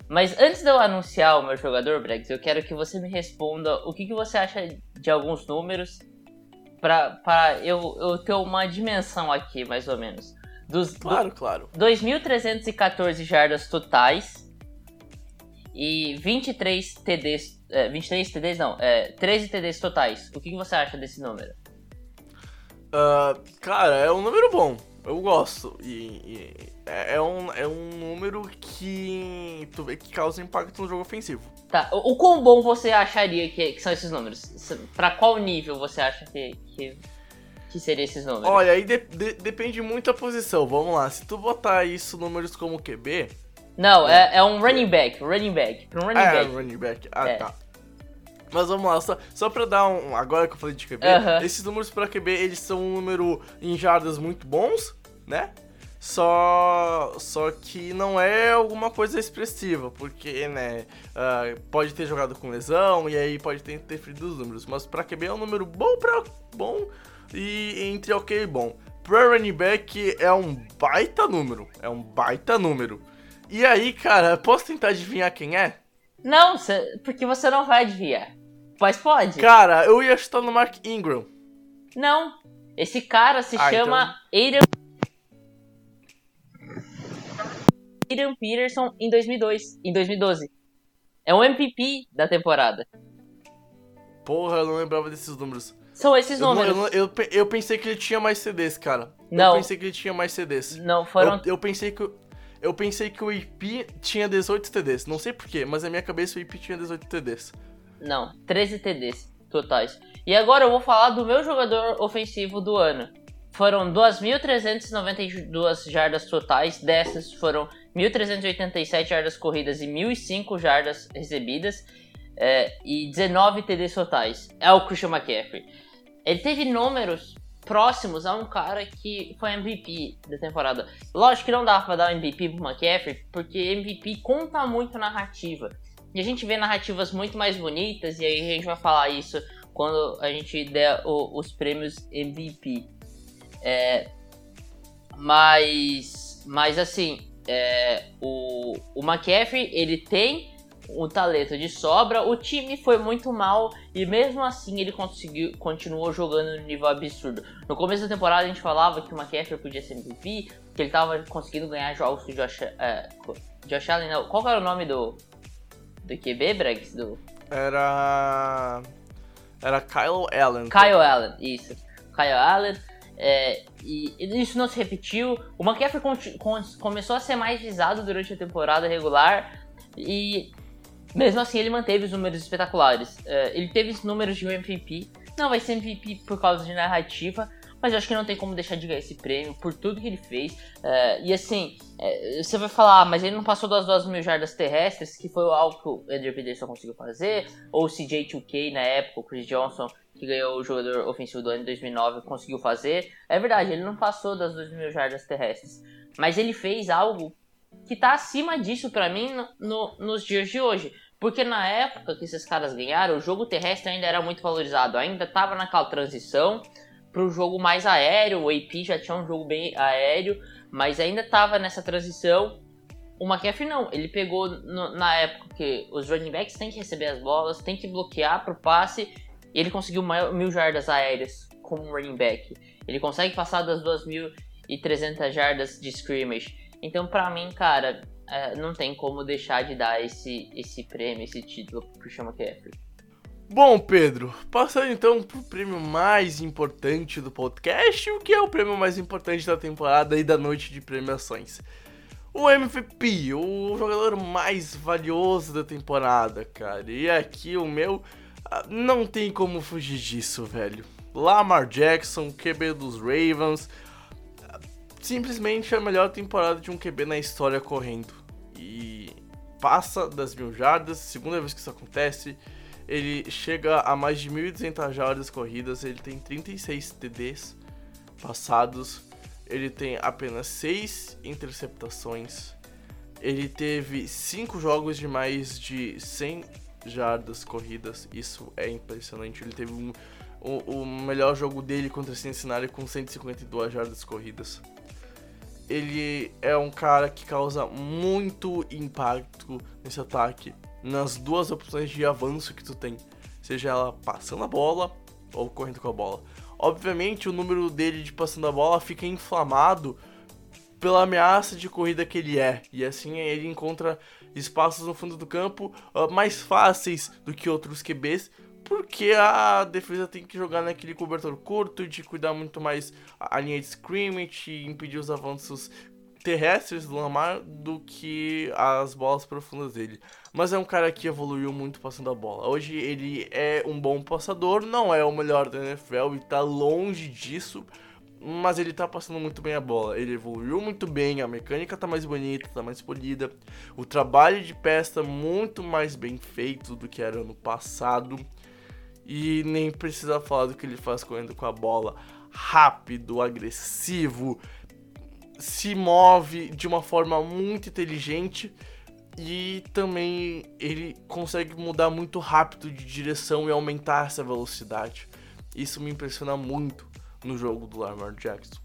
Mas antes de eu anunciar o meu jogador, Bregs, eu quero que você me responda o que, que você acha de alguns números para eu, eu ter uma dimensão aqui, mais ou menos. Dos, claro, do, claro. 2.314 jardas totais e 23 TDs. É, 23 TDs não, é, 13 TDs totais. O que, que você acha desse número? Uh, cara, é um número bom. Eu gosto. E, e é, é um, é um número que, tu vê que causa impacto no jogo ofensivo. Tá, o, o quão bom você acharia que, que são esses números? Pra qual nível você acha que, que, que seria esses números? Olha, aí de, de, depende muito da posição. Vamos lá, se tu botar isso números como QB. Não, é, é, é um running back, running back. Um running ah, back. É, running back. Ah, é. tá. Mas vamos lá, só, só pra dar um. Agora que eu falei de QB, esses números pra QB eles são um número em jardas muito bons, né? Só, só que não é alguma coisa expressiva, porque, né, uh, pode ter jogado com lesão e aí pode ter interferido os números. Mas pra QB é um número bom pra bom e entre ok e bom. Pra running back é um baita número, é um baita número. E aí, cara, posso tentar adivinhar quem é? Não, porque você não vai adivinhar. Mas pode. Cara, eu ia chutar no Mark Ingram. Não. Esse cara se ah, chama então... Adrian Peterson em 2002, em 2012. É um MVP da temporada. Porra, eu não lembrava desses números. São esses eu números. Não, eu, eu, eu, pensei que ele tinha mais CDs, cara. Não. Eu pensei que ele tinha mais CDs. Não, foram. Eu, eu pensei que. Eu pensei que o IP tinha 18 TDs. Não sei porquê, mas na minha cabeça o IP tinha 18 TDs. Não, 13 TDs totais. E agora eu vou falar do meu jogador ofensivo do ano. Foram 2.392 jardas totais, dessas foram 1.387 jardas corridas e 1.005 jardas recebidas é, e 19 TDs totais. É o Christian McCaffrey. Ele teve números próximos a um cara que foi MVP da temporada. Lógico que não dá pra dar MVP pro McCaffrey, porque MVP conta muito narrativa. E a gente vê narrativas muito mais bonitas, e aí a gente vai falar isso quando a gente der o, os prêmios MVP. É, mas, mas assim, é, o, o McCaffrey ele tem o talento de sobra, o time foi muito mal e mesmo assim ele conseguiu, continuou jogando no nível absurdo. No começo da temporada a gente falava que o McCaffrey podia ser MVP, que ele estava conseguindo ganhar jogos com o Josh, é, Josh Allen. Não, qual era o nome do, do QB, Bregs? Do... Era. Era Kyle Allen. Kyle Allen, isso. Kyle Allen. É, e isso não se repetiu. O McCaffrey começou a ser mais visado durante a temporada regular e mesmo assim ele manteve os números espetaculares. É, ele teve os números de um MVP. Não vai ser MVP por causa de narrativa, mas eu acho que não tem como deixar de ganhar esse prêmio por tudo que ele fez. É, e assim, é, você vai falar, ah, mas ele não passou das 2 mil jardas terrestres, que foi algo que o Andrew Peterson conseguiu fazer, ou o CJ2K na época, o Chris Johnson, que ganhou o jogador ofensivo do ano em 2009, conseguiu fazer. É verdade, ele não passou das 2 mil jardas terrestres, mas ele fez algo que está acima disso para mim no, no, nos dias de hoje. Porque na época que esses caras ganharam, o jogo terrestre ainda era muito valorizado, ainda estava naquela transição para o jogo mais aéreo. O AP já tinha um jogo bem aéreo, mas ainda estava nessa transição. O McCaffrey não, ele pegou no, na época que os running backs têm que receber as bolas, tem que bloquear para o passe, e ele conseguiu mil jardas aéreas como running back. Ele consegue passar das 2.300 jardas de scrimmage. Então, para mim, cara, é, não tem como deixar de dar esse, esse prêmio, esse título pro Chama McCaffrey. Bom, Pedro, passando então pro prêmio mais importante do podcast, o que é o prêmio mais importante da temporada e da noite de premiações? O MVP, o jogador mais valioso da temporada, cara. E aqui o meu ah, não tem como fugir disso, velho. Lamar Jackson, QB dos Ravens, simplesmente a melhor temporada de um QB na história correndo. E passa das mil jardas, segunda vez que isso acontece ele chega a mais de 1.200 jardas corridas, ele tem 36 TDs passados, ele tem apenas 6 interceptações, ele teve 5 jogos de mais de 100 jardas corridas, isso é impressionante. Ele teve um, o, o melhor jogo dele contra Cincinnati com 152 jardas corridas. Ele é um cara que causa muito impacto nesse ataque nas duas opções de avanço que tu tem, seja ela passando a bola ou correndo com a bola. Obviamente, o número dele de passando a bola fica inflamado pela ameaça de corrida que ele é. E assim ele encontra espaços no fundo do campo uh, mais fáceis do que outros QBs, porque a defesa tem que jogar naquele cobertor curto, de cuidar muito mais a linha de scrimmage impedir os avanços terrestres do Lamar do que as bolas profundas dele. Mas é um cara que evoluiu muito passando a bola. Hoje ele é um bom passador, não é o melhor da NFL e tá longe disso, mas ele tá passando muito bem a bola. Ele evoluiu muito bem, a mecânica tá mais bonita, tá mais polida. O trabalho de pés tá muito mais bem feito do que era ano passado. E nem precisa falar do que ele faz correndo com a bola. Rápido, agressivo, se move de uma forma muito inteligente e também ele consegue mudar muito rápido de direção e aumentar essa velocidade. Isso me impressiona muito no jogo do Lamar Jackson.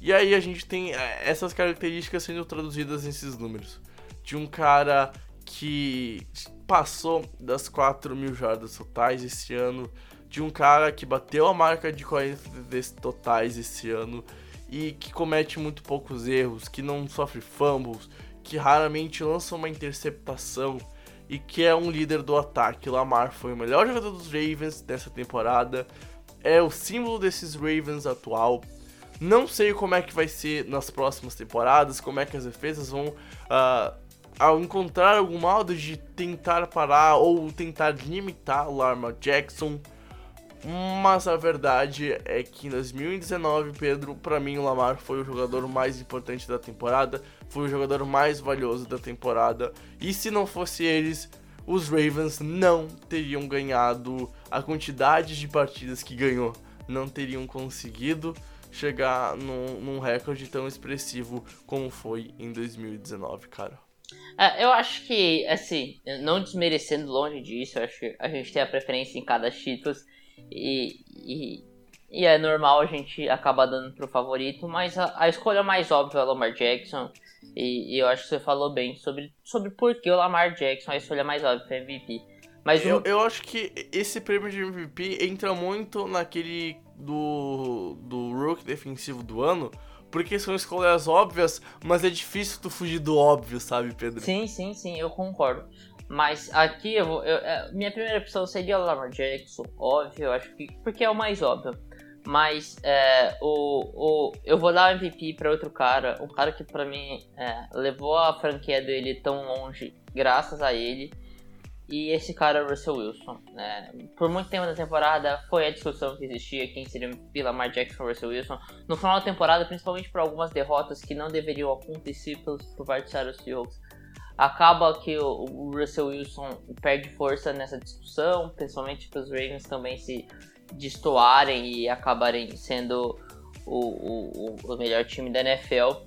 E aí a gente tem é, essas características sendo traduzidas nesses números. De um cara que passou das 4 mil jardas totais esse ano, de um cara que bateu a marca de 40 totais esse ano e que comete muito poucos erros, que não sofre fumbles, que raramente lança uma interceptação e que é um líder do ataque. Lamar foi o melhor jogador dos Ravens dessa temporada, é o símbolo desses Ravens atual. Não sei como é que vai ser nas próximas temporadas, como é que as defesas vão uh, ao encontrar algum modo de tentar parar ou tentar limitar Lamar Jackson. Mas a verdade é que em 2019, Pedro, para mim o Lamar foi o jogador mais importante da temporada, foi o jogador mais valioso da temporada. E se não fosse eles, os Ravens não teriam ganhado a quantidade de partidas que ganhou, não teriam conseguido chegar num, num recorde tão expressivo como foi em 2019, cara. É, eu acho que, assim, não desmerecendo longe disso, eu acho que a gente tem a preferência em cada título e, e, e, é normal a gente acabar dando pro favorito, mas a, a escolha mais óbvia é o Lamar Jackson. E, e, eu acho que você falou bem sobre, sobre por que o Lamar Jackson é a escolha mais óbvia para MVP. Mas eu, eu acho que esse prêmio de MVP entra muito naquele do, do Rook defensivo do ano, porque são escolhas óbvias, mas é difícil tu fugir do óbvio, sabe, Pedro? Sim, sim, sim, eu concordo. Mas aqui eu vou. Eu, é, minha primeira opção seria Lamar Jackson, óbvio, eu acho que. Porque é o mais óbvio. Mas é, o, o, eu vou dar o MVP para outro cara, um cara que para mim é, levou a franquia dele tão longe graças a ele. E esse cara é o Russell Wilson. Né? Por muito tempo da temporada foi a discussão que existia quem seria o Lamar Jackson ou Russell Wilson. No final da temporada, principalmente por algumas derrotas que não deveriam acontecer por parte do Seattle Seahawks, acaba que o, o Russell Wilson perde força nessa discussão, principalmente para os Ravens também se destoarem e acabarem sendo o, o, o melhor time da NFL.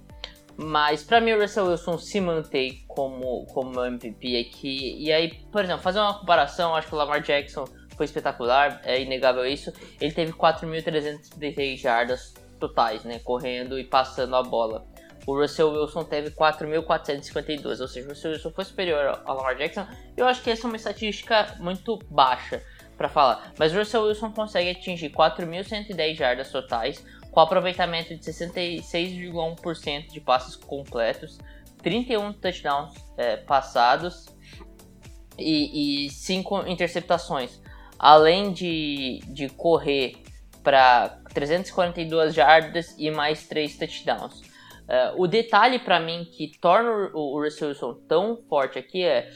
Mas para mim o Russell Wilson se mantém como, como MVP aqui. E aí, por exemplo, fazer uma comparação, acho que o Lamar Jackson foi espetacular, é inegável isso. Ele teve 4.336 jardas totais, né? Correndo e passando a bola. O Russell Wilson teve 4.452, ou seja, o Russell Wilson foi superior ao Lamar Jackson. Eu acho que essa é uma estatística muito baixa para falar, mas o Russell Wilson consegue atingir 4.110 jardas totais, com aproveitamento de 66,1% de passes completos, 31 touchdowns é, passados e, 5 interceptações, além de, de correr para 342 jardas e mais 3 touchdowns. Uh, o detalhe para mim que torna o, o Russell Wilson tão forte aqui é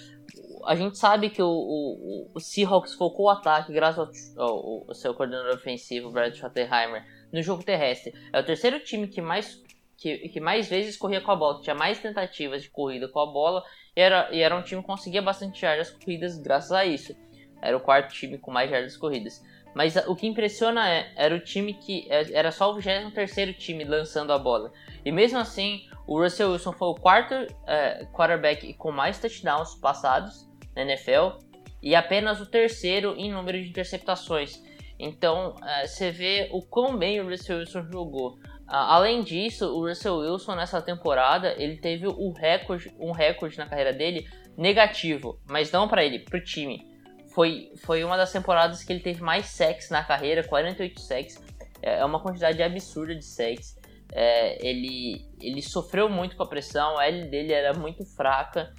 a gente sabe que o, o, o Seahawks focou o ataque graças ao, ao, ao seu coordenador ofensivo, Brad Schottenheimer, no jogo terrestre. É o terceiro time que mais, que, que mais vezes corria com a bola, tinha mais tentativas de corrida com a bola, e era, e era um time que conseguia bastante jardas corridas graças a isso. Era o quarto time com mais jardas corridas. Mas o que impressiona é, era o time que. É, era só o 23 time lançando a bola. E mesmo assim, o Russell Wilson foi o quarto é, quarterback com mais touchdowns passados na NFL e apenas o terceiro em número de interceptações. Então é, você vê o quão bem o Russell Wilson jogou. além disso, o Russell Wilson nessa temporada ele teve o recorde, um recorde na carreira dele negativo, mas não para ele, para o time. Foi, foi uma das temporadas que ele teve mais sacks na carreira, 48 sacks. É, é uma quantidade absurda de sacks. É, ele, ele sofreu muito com a pressão, a L dele era muito fraca.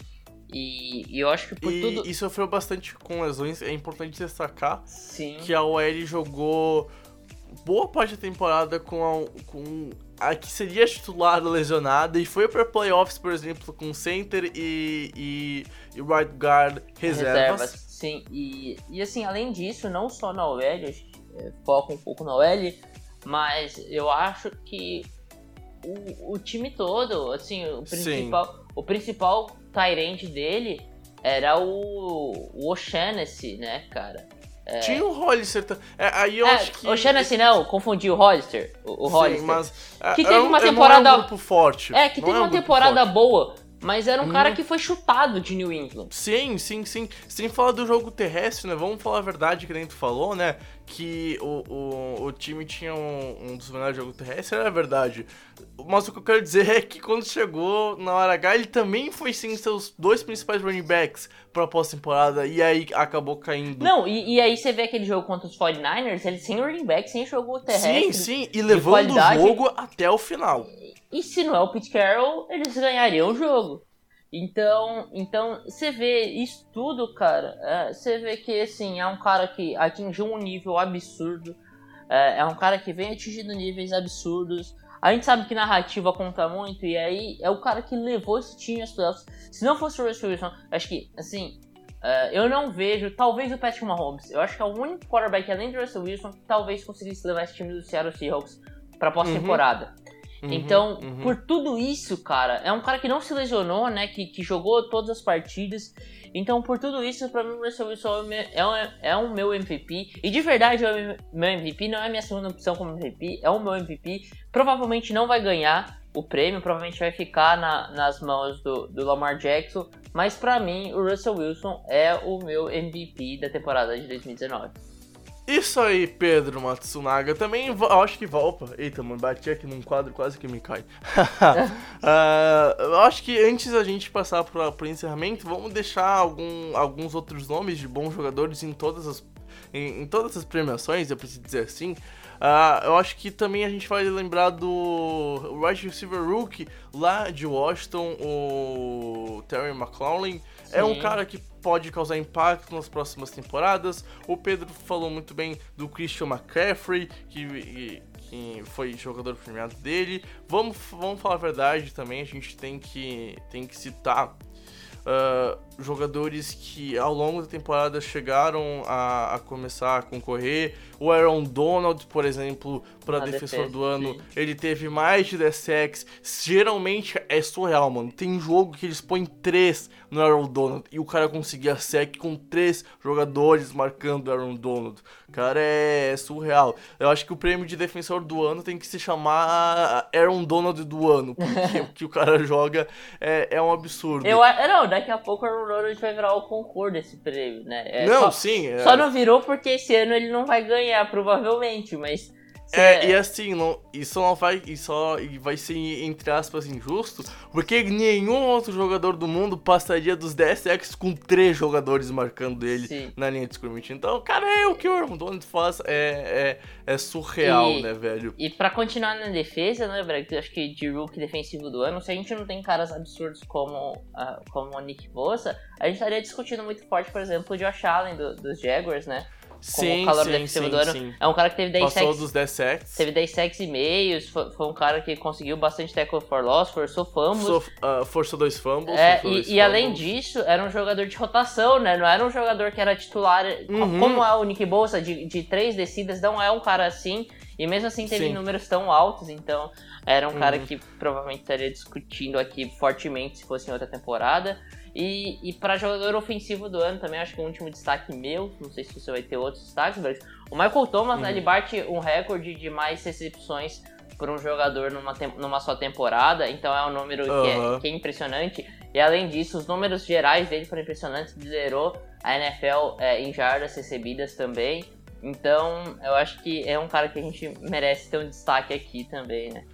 E, e eu acho que por e, tudo. e sofreu bastante com lesões. É importante destacar Sim. que a OL jogou boa parte da temporada com a, com a que seria titular lesionada e foi para playoffs, por exemplo, com center e, e, e right guard reservas. Sim, e, e assim, além disso, não só na OL, é, foca um pouco na OL, mas eu acho que o, o time todo, assim, o principal, o principal Tyrant dele era o, o O'Shaughnessy, né, cara? É... Tinha o Hollister. É, aí eu é, acho que. O Shaughnessy não, confundi o Hollister. O, o Hollister. Sim, mas. É, que teve uma temporada. Não é um grupo forte. É, que teve é uma um temporada forte. boa. Mas era um Hum. cara que foi chutado de New England. Sim, sim, sim. Sem falar do jogo terrestre, né? Vamos falar a verdade que nem tu falou, né? Que o, o, o time tinha um, um dos melhores jogos terrestres, era verdade. Mas o que eu quero dizer é que quando chegou na hora H, ele também foi sem seus dois principais running backs pra pós-temporada e aí acabou caindo. Não, e, e aí você vê aquele jogo contra os 49ers, ele sem running back, sem jogo terrestre. Sim, sim, e levando o jogo até o final. E se não é o Pete Carroll, eles ganhariam o jogo. Então, então você vê isso tudo, cara. é, você vê que assim é um cara que atingiu um nível absurdo. É, é um cara que vem atingindo níveis absurdos. A gente sabe que narrativa conta muito e aí é o cara que levou esse time às playoffs. Se não fosse o Russell Wilson, acho que assim é, eu não vejo, talvez o Patrick Mahomes. Eu acho que é o único quarterback além do Russell Wilson que talvez conseguisse levar esse time do Seattle Seahawks para pós-temporada. Uhum, Então, uhum. por tudo isso, cara, é um cara que não se lesionou, né? Que, que jogou todas as partidas. Então, por tudo isso, pra mim, o Russell Wilson é o meu- é um, é um meu MVP. E de verdade, é o meu MVP. Não é a minha segunda opção como MVP, é o meu MVP. Provavelmente não vai ganhar o prêmio, provavelmente vai ficar na- nas mãos do, do Lamar Jackson. Mas pra mim, o Russell Wilson é o meu MVP da temporada de 2019. Isso aí, Pedro Matsunaga. Também acho que Opa, eita, mano, bati aqui num quadro quase que me cai. Eu acho que antes da gente passar pro, pro encerramento, vamos deixar algum- alguns outros nomes de bons jogadores em todas as, em, em todas as premiações, eu preciso dizer assim. Ah, eu acho que também a gente vai lembrar do wide receiver rookie lá de Washington, o Terry McLaurin. É um Sim. cara que pode causar impacto nas próximas temporadas. O Pedro falou muito bem do Christian McCaffrey, que, que foi jogador premiado dele. Vamos, vamos falar a verdade também, a gente tem que, tem que citar ah, jogadores que ao longo da temporada chegaram a, a começar a concorrer. O Aaron Donald, por exemplo, para Na defensor defesa, do ano, sim. ele teve mais de 10 sacks. Geralmente é surreal, mano. Tem jogo que eles põem 3 no Aaron Donald e o cara conseguia sack com 3 jogadores marcando o Aaron Donald. Cara, é surreal. Eu acho que o prêmio de defensor do ano tem que se chamar Aaron Donald do ano, porque o que o cara joga é, é um absurdo. Eu, não, daqui a pouco o Aaron Donald vai virar o concurso desse prêmio, né? É, não, só, sim. É, só não virou porque esse ano ele não vai ganhar, provavelmente, mas. É, e assim, não, isso não vai, isso e vai ser, entre aspas, injusto, porque nenhum outro jogador do mundo passaria dos 10 sacks com 3 jogadores marcando ele Sim. na linha de scrimmage. Então, cara, é o que o Aaron Donald faz, é, é, é surreal, E- né, velho? E pra continuar na defesa, né, Brad? Eu acho que de rookie defensivo do ano, se a gente não tem caras absurdos como, ah, como o Nick Bosa, a gente estaria discutindo muito forte, por exemplo, o Josh Allen do- dos Jaguars, né? Sim, calor sim, sim, do ano. sim. É um cara que teve 10 Passou sacks. dos 10 sacks. Teve 10 sacks e meios, foi, foi um cara que conseguiu bastante tackle for loss, forçou fumbles. So, ah, forçou dois fumbles. É, forçou dois e, e além fumbles. disso, era um jogador de rotação, né? Não era um jogador que era titular, Uhum. como é o Nick Bolsa, de, de três descidas, não é um cara assim. E mesmo assim teve Sim. números tão altos, então era um cara Uhum. que provavelmente estaria discutindo aqui fortemente se fosse em outra temporada. E, e para jogador ofensivo do ano também, acho que um último destaque meu, não sei se você vai ter outros destaques, mas o Michael Thomas, né, Uhum. ele bate um recorde de mais recepções por um jogador numa, numa só temporada, então é um número que, é, que é impressionante. E além disso, os números gerais dele foram impressionantes, liderou a NFL é, em jardas recebidas também. Então, eu acho que é um cara que a gente merece ter um destaque aqui também, né?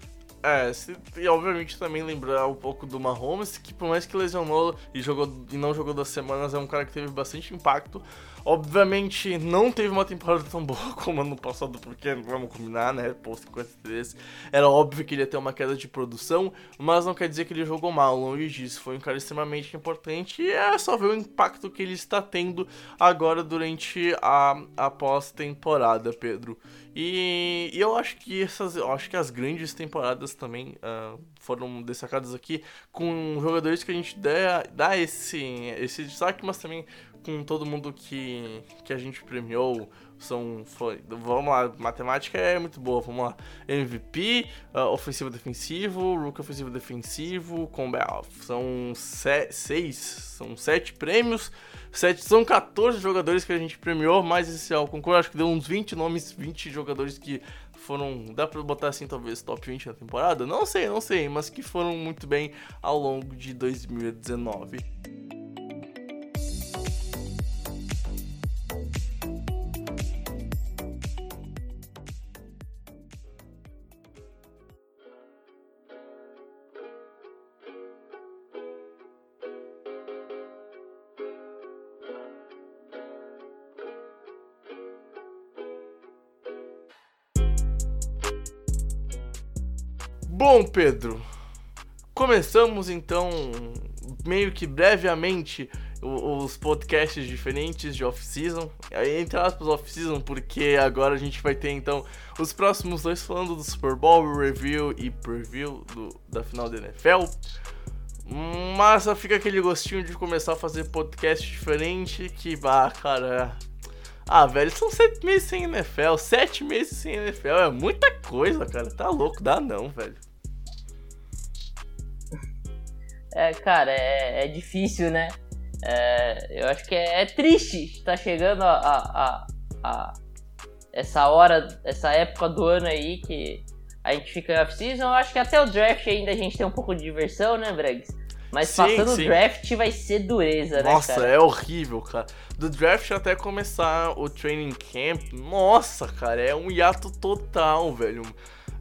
É, se, e obviamente também lembrar um pouco do Mahomes, que por mais que lesionou e, jogou, e não jogou duas semanas, é um cara que teve bastante impacto. Obviamente não teve uma temporada tão boa como ano passado, porque vamos combinar, né? Pô, 53. Era óbvio que ele ia ter uma queda de produção, mas não quer dizer que ele jogou mal, longe disso. Foi um cara extremamente importante e é só ver o impacto que ele está tendo agora durante a, a pós-temporada, Pedro. E, e, eu acho que essas, acho que as grandes temporadas também uh, foram destacadas aqui com jogadores que a gente dá, dá esse, esse destaque, mas também com todo mundo que, que a gente premiou. São, foi, vamos lá, matemática é muito boa, vamos lá. MVP, uh, ofensivo defensivo, rookie ofensivo defensivo, combat São se, seis, são sete prêmios. Sete, são 14 jogadores que a gente premiou, mas esse ao concurso acho que deu uns 20 nomes, 20 jogadores que foram, dá pra botar assim talvez top 20 na temporada? Não sei, não sei, mas que foram muito bem ao longo de 2019. Bom, Pedro, começamos então meio que brevemente os podcasts diferentes de off-season. Entre aspas, off-season, porque agora a gente vai ter então os próximos dois falando do Super Bowl, review e preview do, da final da NFL. Mas só fica aquele gostinho de começar a fazer podcast diferente que, bah, cara. Ah, velho, são sete meses sem NFL, sete meses sem NFL, é muita coisa, cara. Tá louco, dá não, velho. É, cara, é, é difícil, né? É, eu acho que é, é triste tá chegando a, a, a, essa hora, essa época do ano aí que a gente fica em off-season. Eu acho que até o draft ainda a gente tem um pouco de diversão, né, Bregs? Mas sim, passando sim. o draft vai ser dureza, né, Nossa, cara? é horrível, cara. Do draft até começar o training camp, nossa, cara, é um hiato total, velho.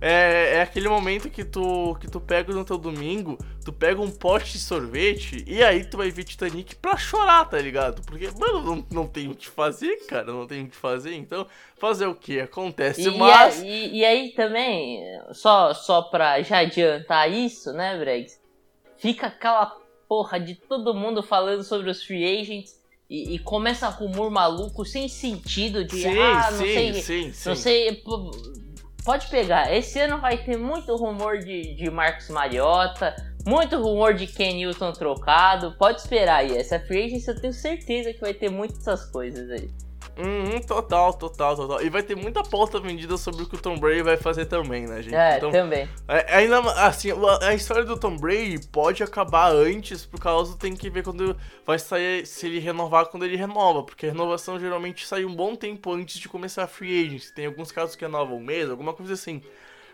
É, é aquele momento que tu, que tu pega no teu domingo, tu pega um pote de sorvete e aí tu vai ver Titanic pra chorar, tá ligado? Porque, mano, não, não tem o que fazer, cara, não tem o que fazer, então fazer o que? Acontece, e, mas... E, e, aí também, só, só pra já adiantar isso, né, Bregs? Fica aquela porra de todo mundo falando sobre os free agents e, e começa rumor maluco sem sentido de, sim, ah, não sim, sei, sim, não sim. sei pode pegar. Esse ano vai ter muito rumor de, de Marcos Mariota, muito rumor de Ken Newton trocado. Pode esperar aí. Essa free agency eu tenho certeza que vai ter muitas essas coisas aí. Uhum, total, total, total. E vai ter muita pauta vendida sobre o que o Tom Brady vai fazer também, né, gente? É, então, também. É, ainda assim, a história do Tom Brady pode acabar antes, por causa tem que ver quando vai sair, se ele renovar quando ele renova, porque a renovação geralmente sai um bom tempo antes de começar a free agency. Tem alguns casos que renovam um mês, alguma coisa assim.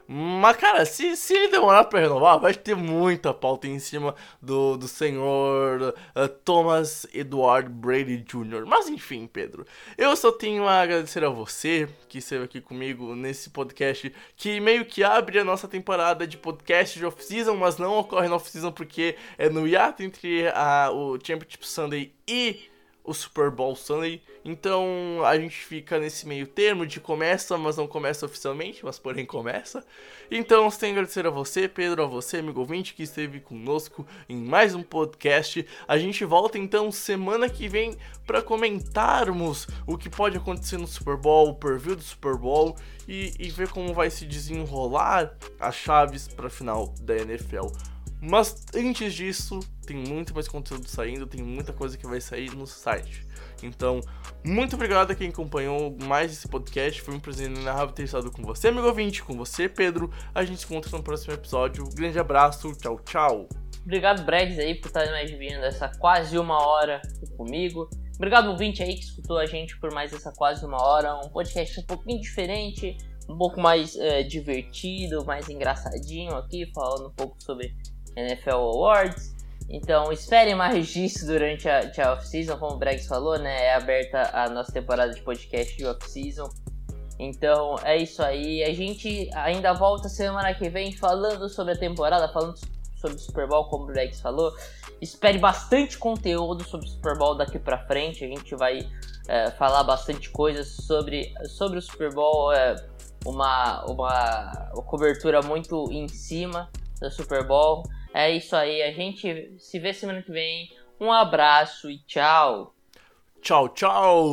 Mas, cara, se, se ele demorar pra renovar, vai ter muita pauta em cima do, do senhor uh, Thomas Edward Brady Jr. Mas, enfim, Pedro, eu só tenho a agradecer a você que esteve aqui comigo nesse podcast que meio que abre a nossa temporada de podcast de off-season, mas não ocorre no off-season porque é no hiato entre a, o Championship Sunday e o Super Bowl Sunday. Então a gente fica nesse meio termo de começa, mas não começa oficialmente, mas porém começa. Então que agradecer a você, Pedro, a você, amigo ouvinte, que esteve conosco em mais um podcast. A gente volta então semana que vem para comentarmos o que pode acontecer no Super Bowl, o preview do Super Bowl e, e ver como vai se desenrolar as chaves para a final da NFL. Mas antes disso, tem muito mais conteúdo saindo, tem muita coisa que vai sair no site. Então, muito obrigado a quem acompanhou mais esse podcast. Foi um prazer inenarrável ter estado com você, amigo ouvinte, com você, Pedro. A gente se encontra no próximo episódio. Grande abraço, tchau, tchau. Obrigado, Bregs, aí, por estar mais vindo essa quase uma hora comigo. Obrigado, ouvinte aí, que escutou a gente por mais essa quase uma hora. Um podcast um pouquinho diferente, um pouco mais é, divertido, mais engraçadinho aqui, falando um pouco sobre NFL Awards. Então esperem mais disso durante a, a off-season, como o Bregs falou, né? É aberta a nossa temporada de podcast de off-season. Então é isso aí. A gente ainda volta semana que vem falando sobre a temporada, falando sobre o Super Bowl, como o Lex falou. Espere bastante conteúdo sobre o Super Bowl daqui pra frente. A gente vai é, falar bastante coisas sobre, sobre o Super Bowl. É, uma, uma cobertura muito em cima do Super Bowl. É isso aí. A gente se vê semana que vem. Um abraço e tchau. Tchau, tchau.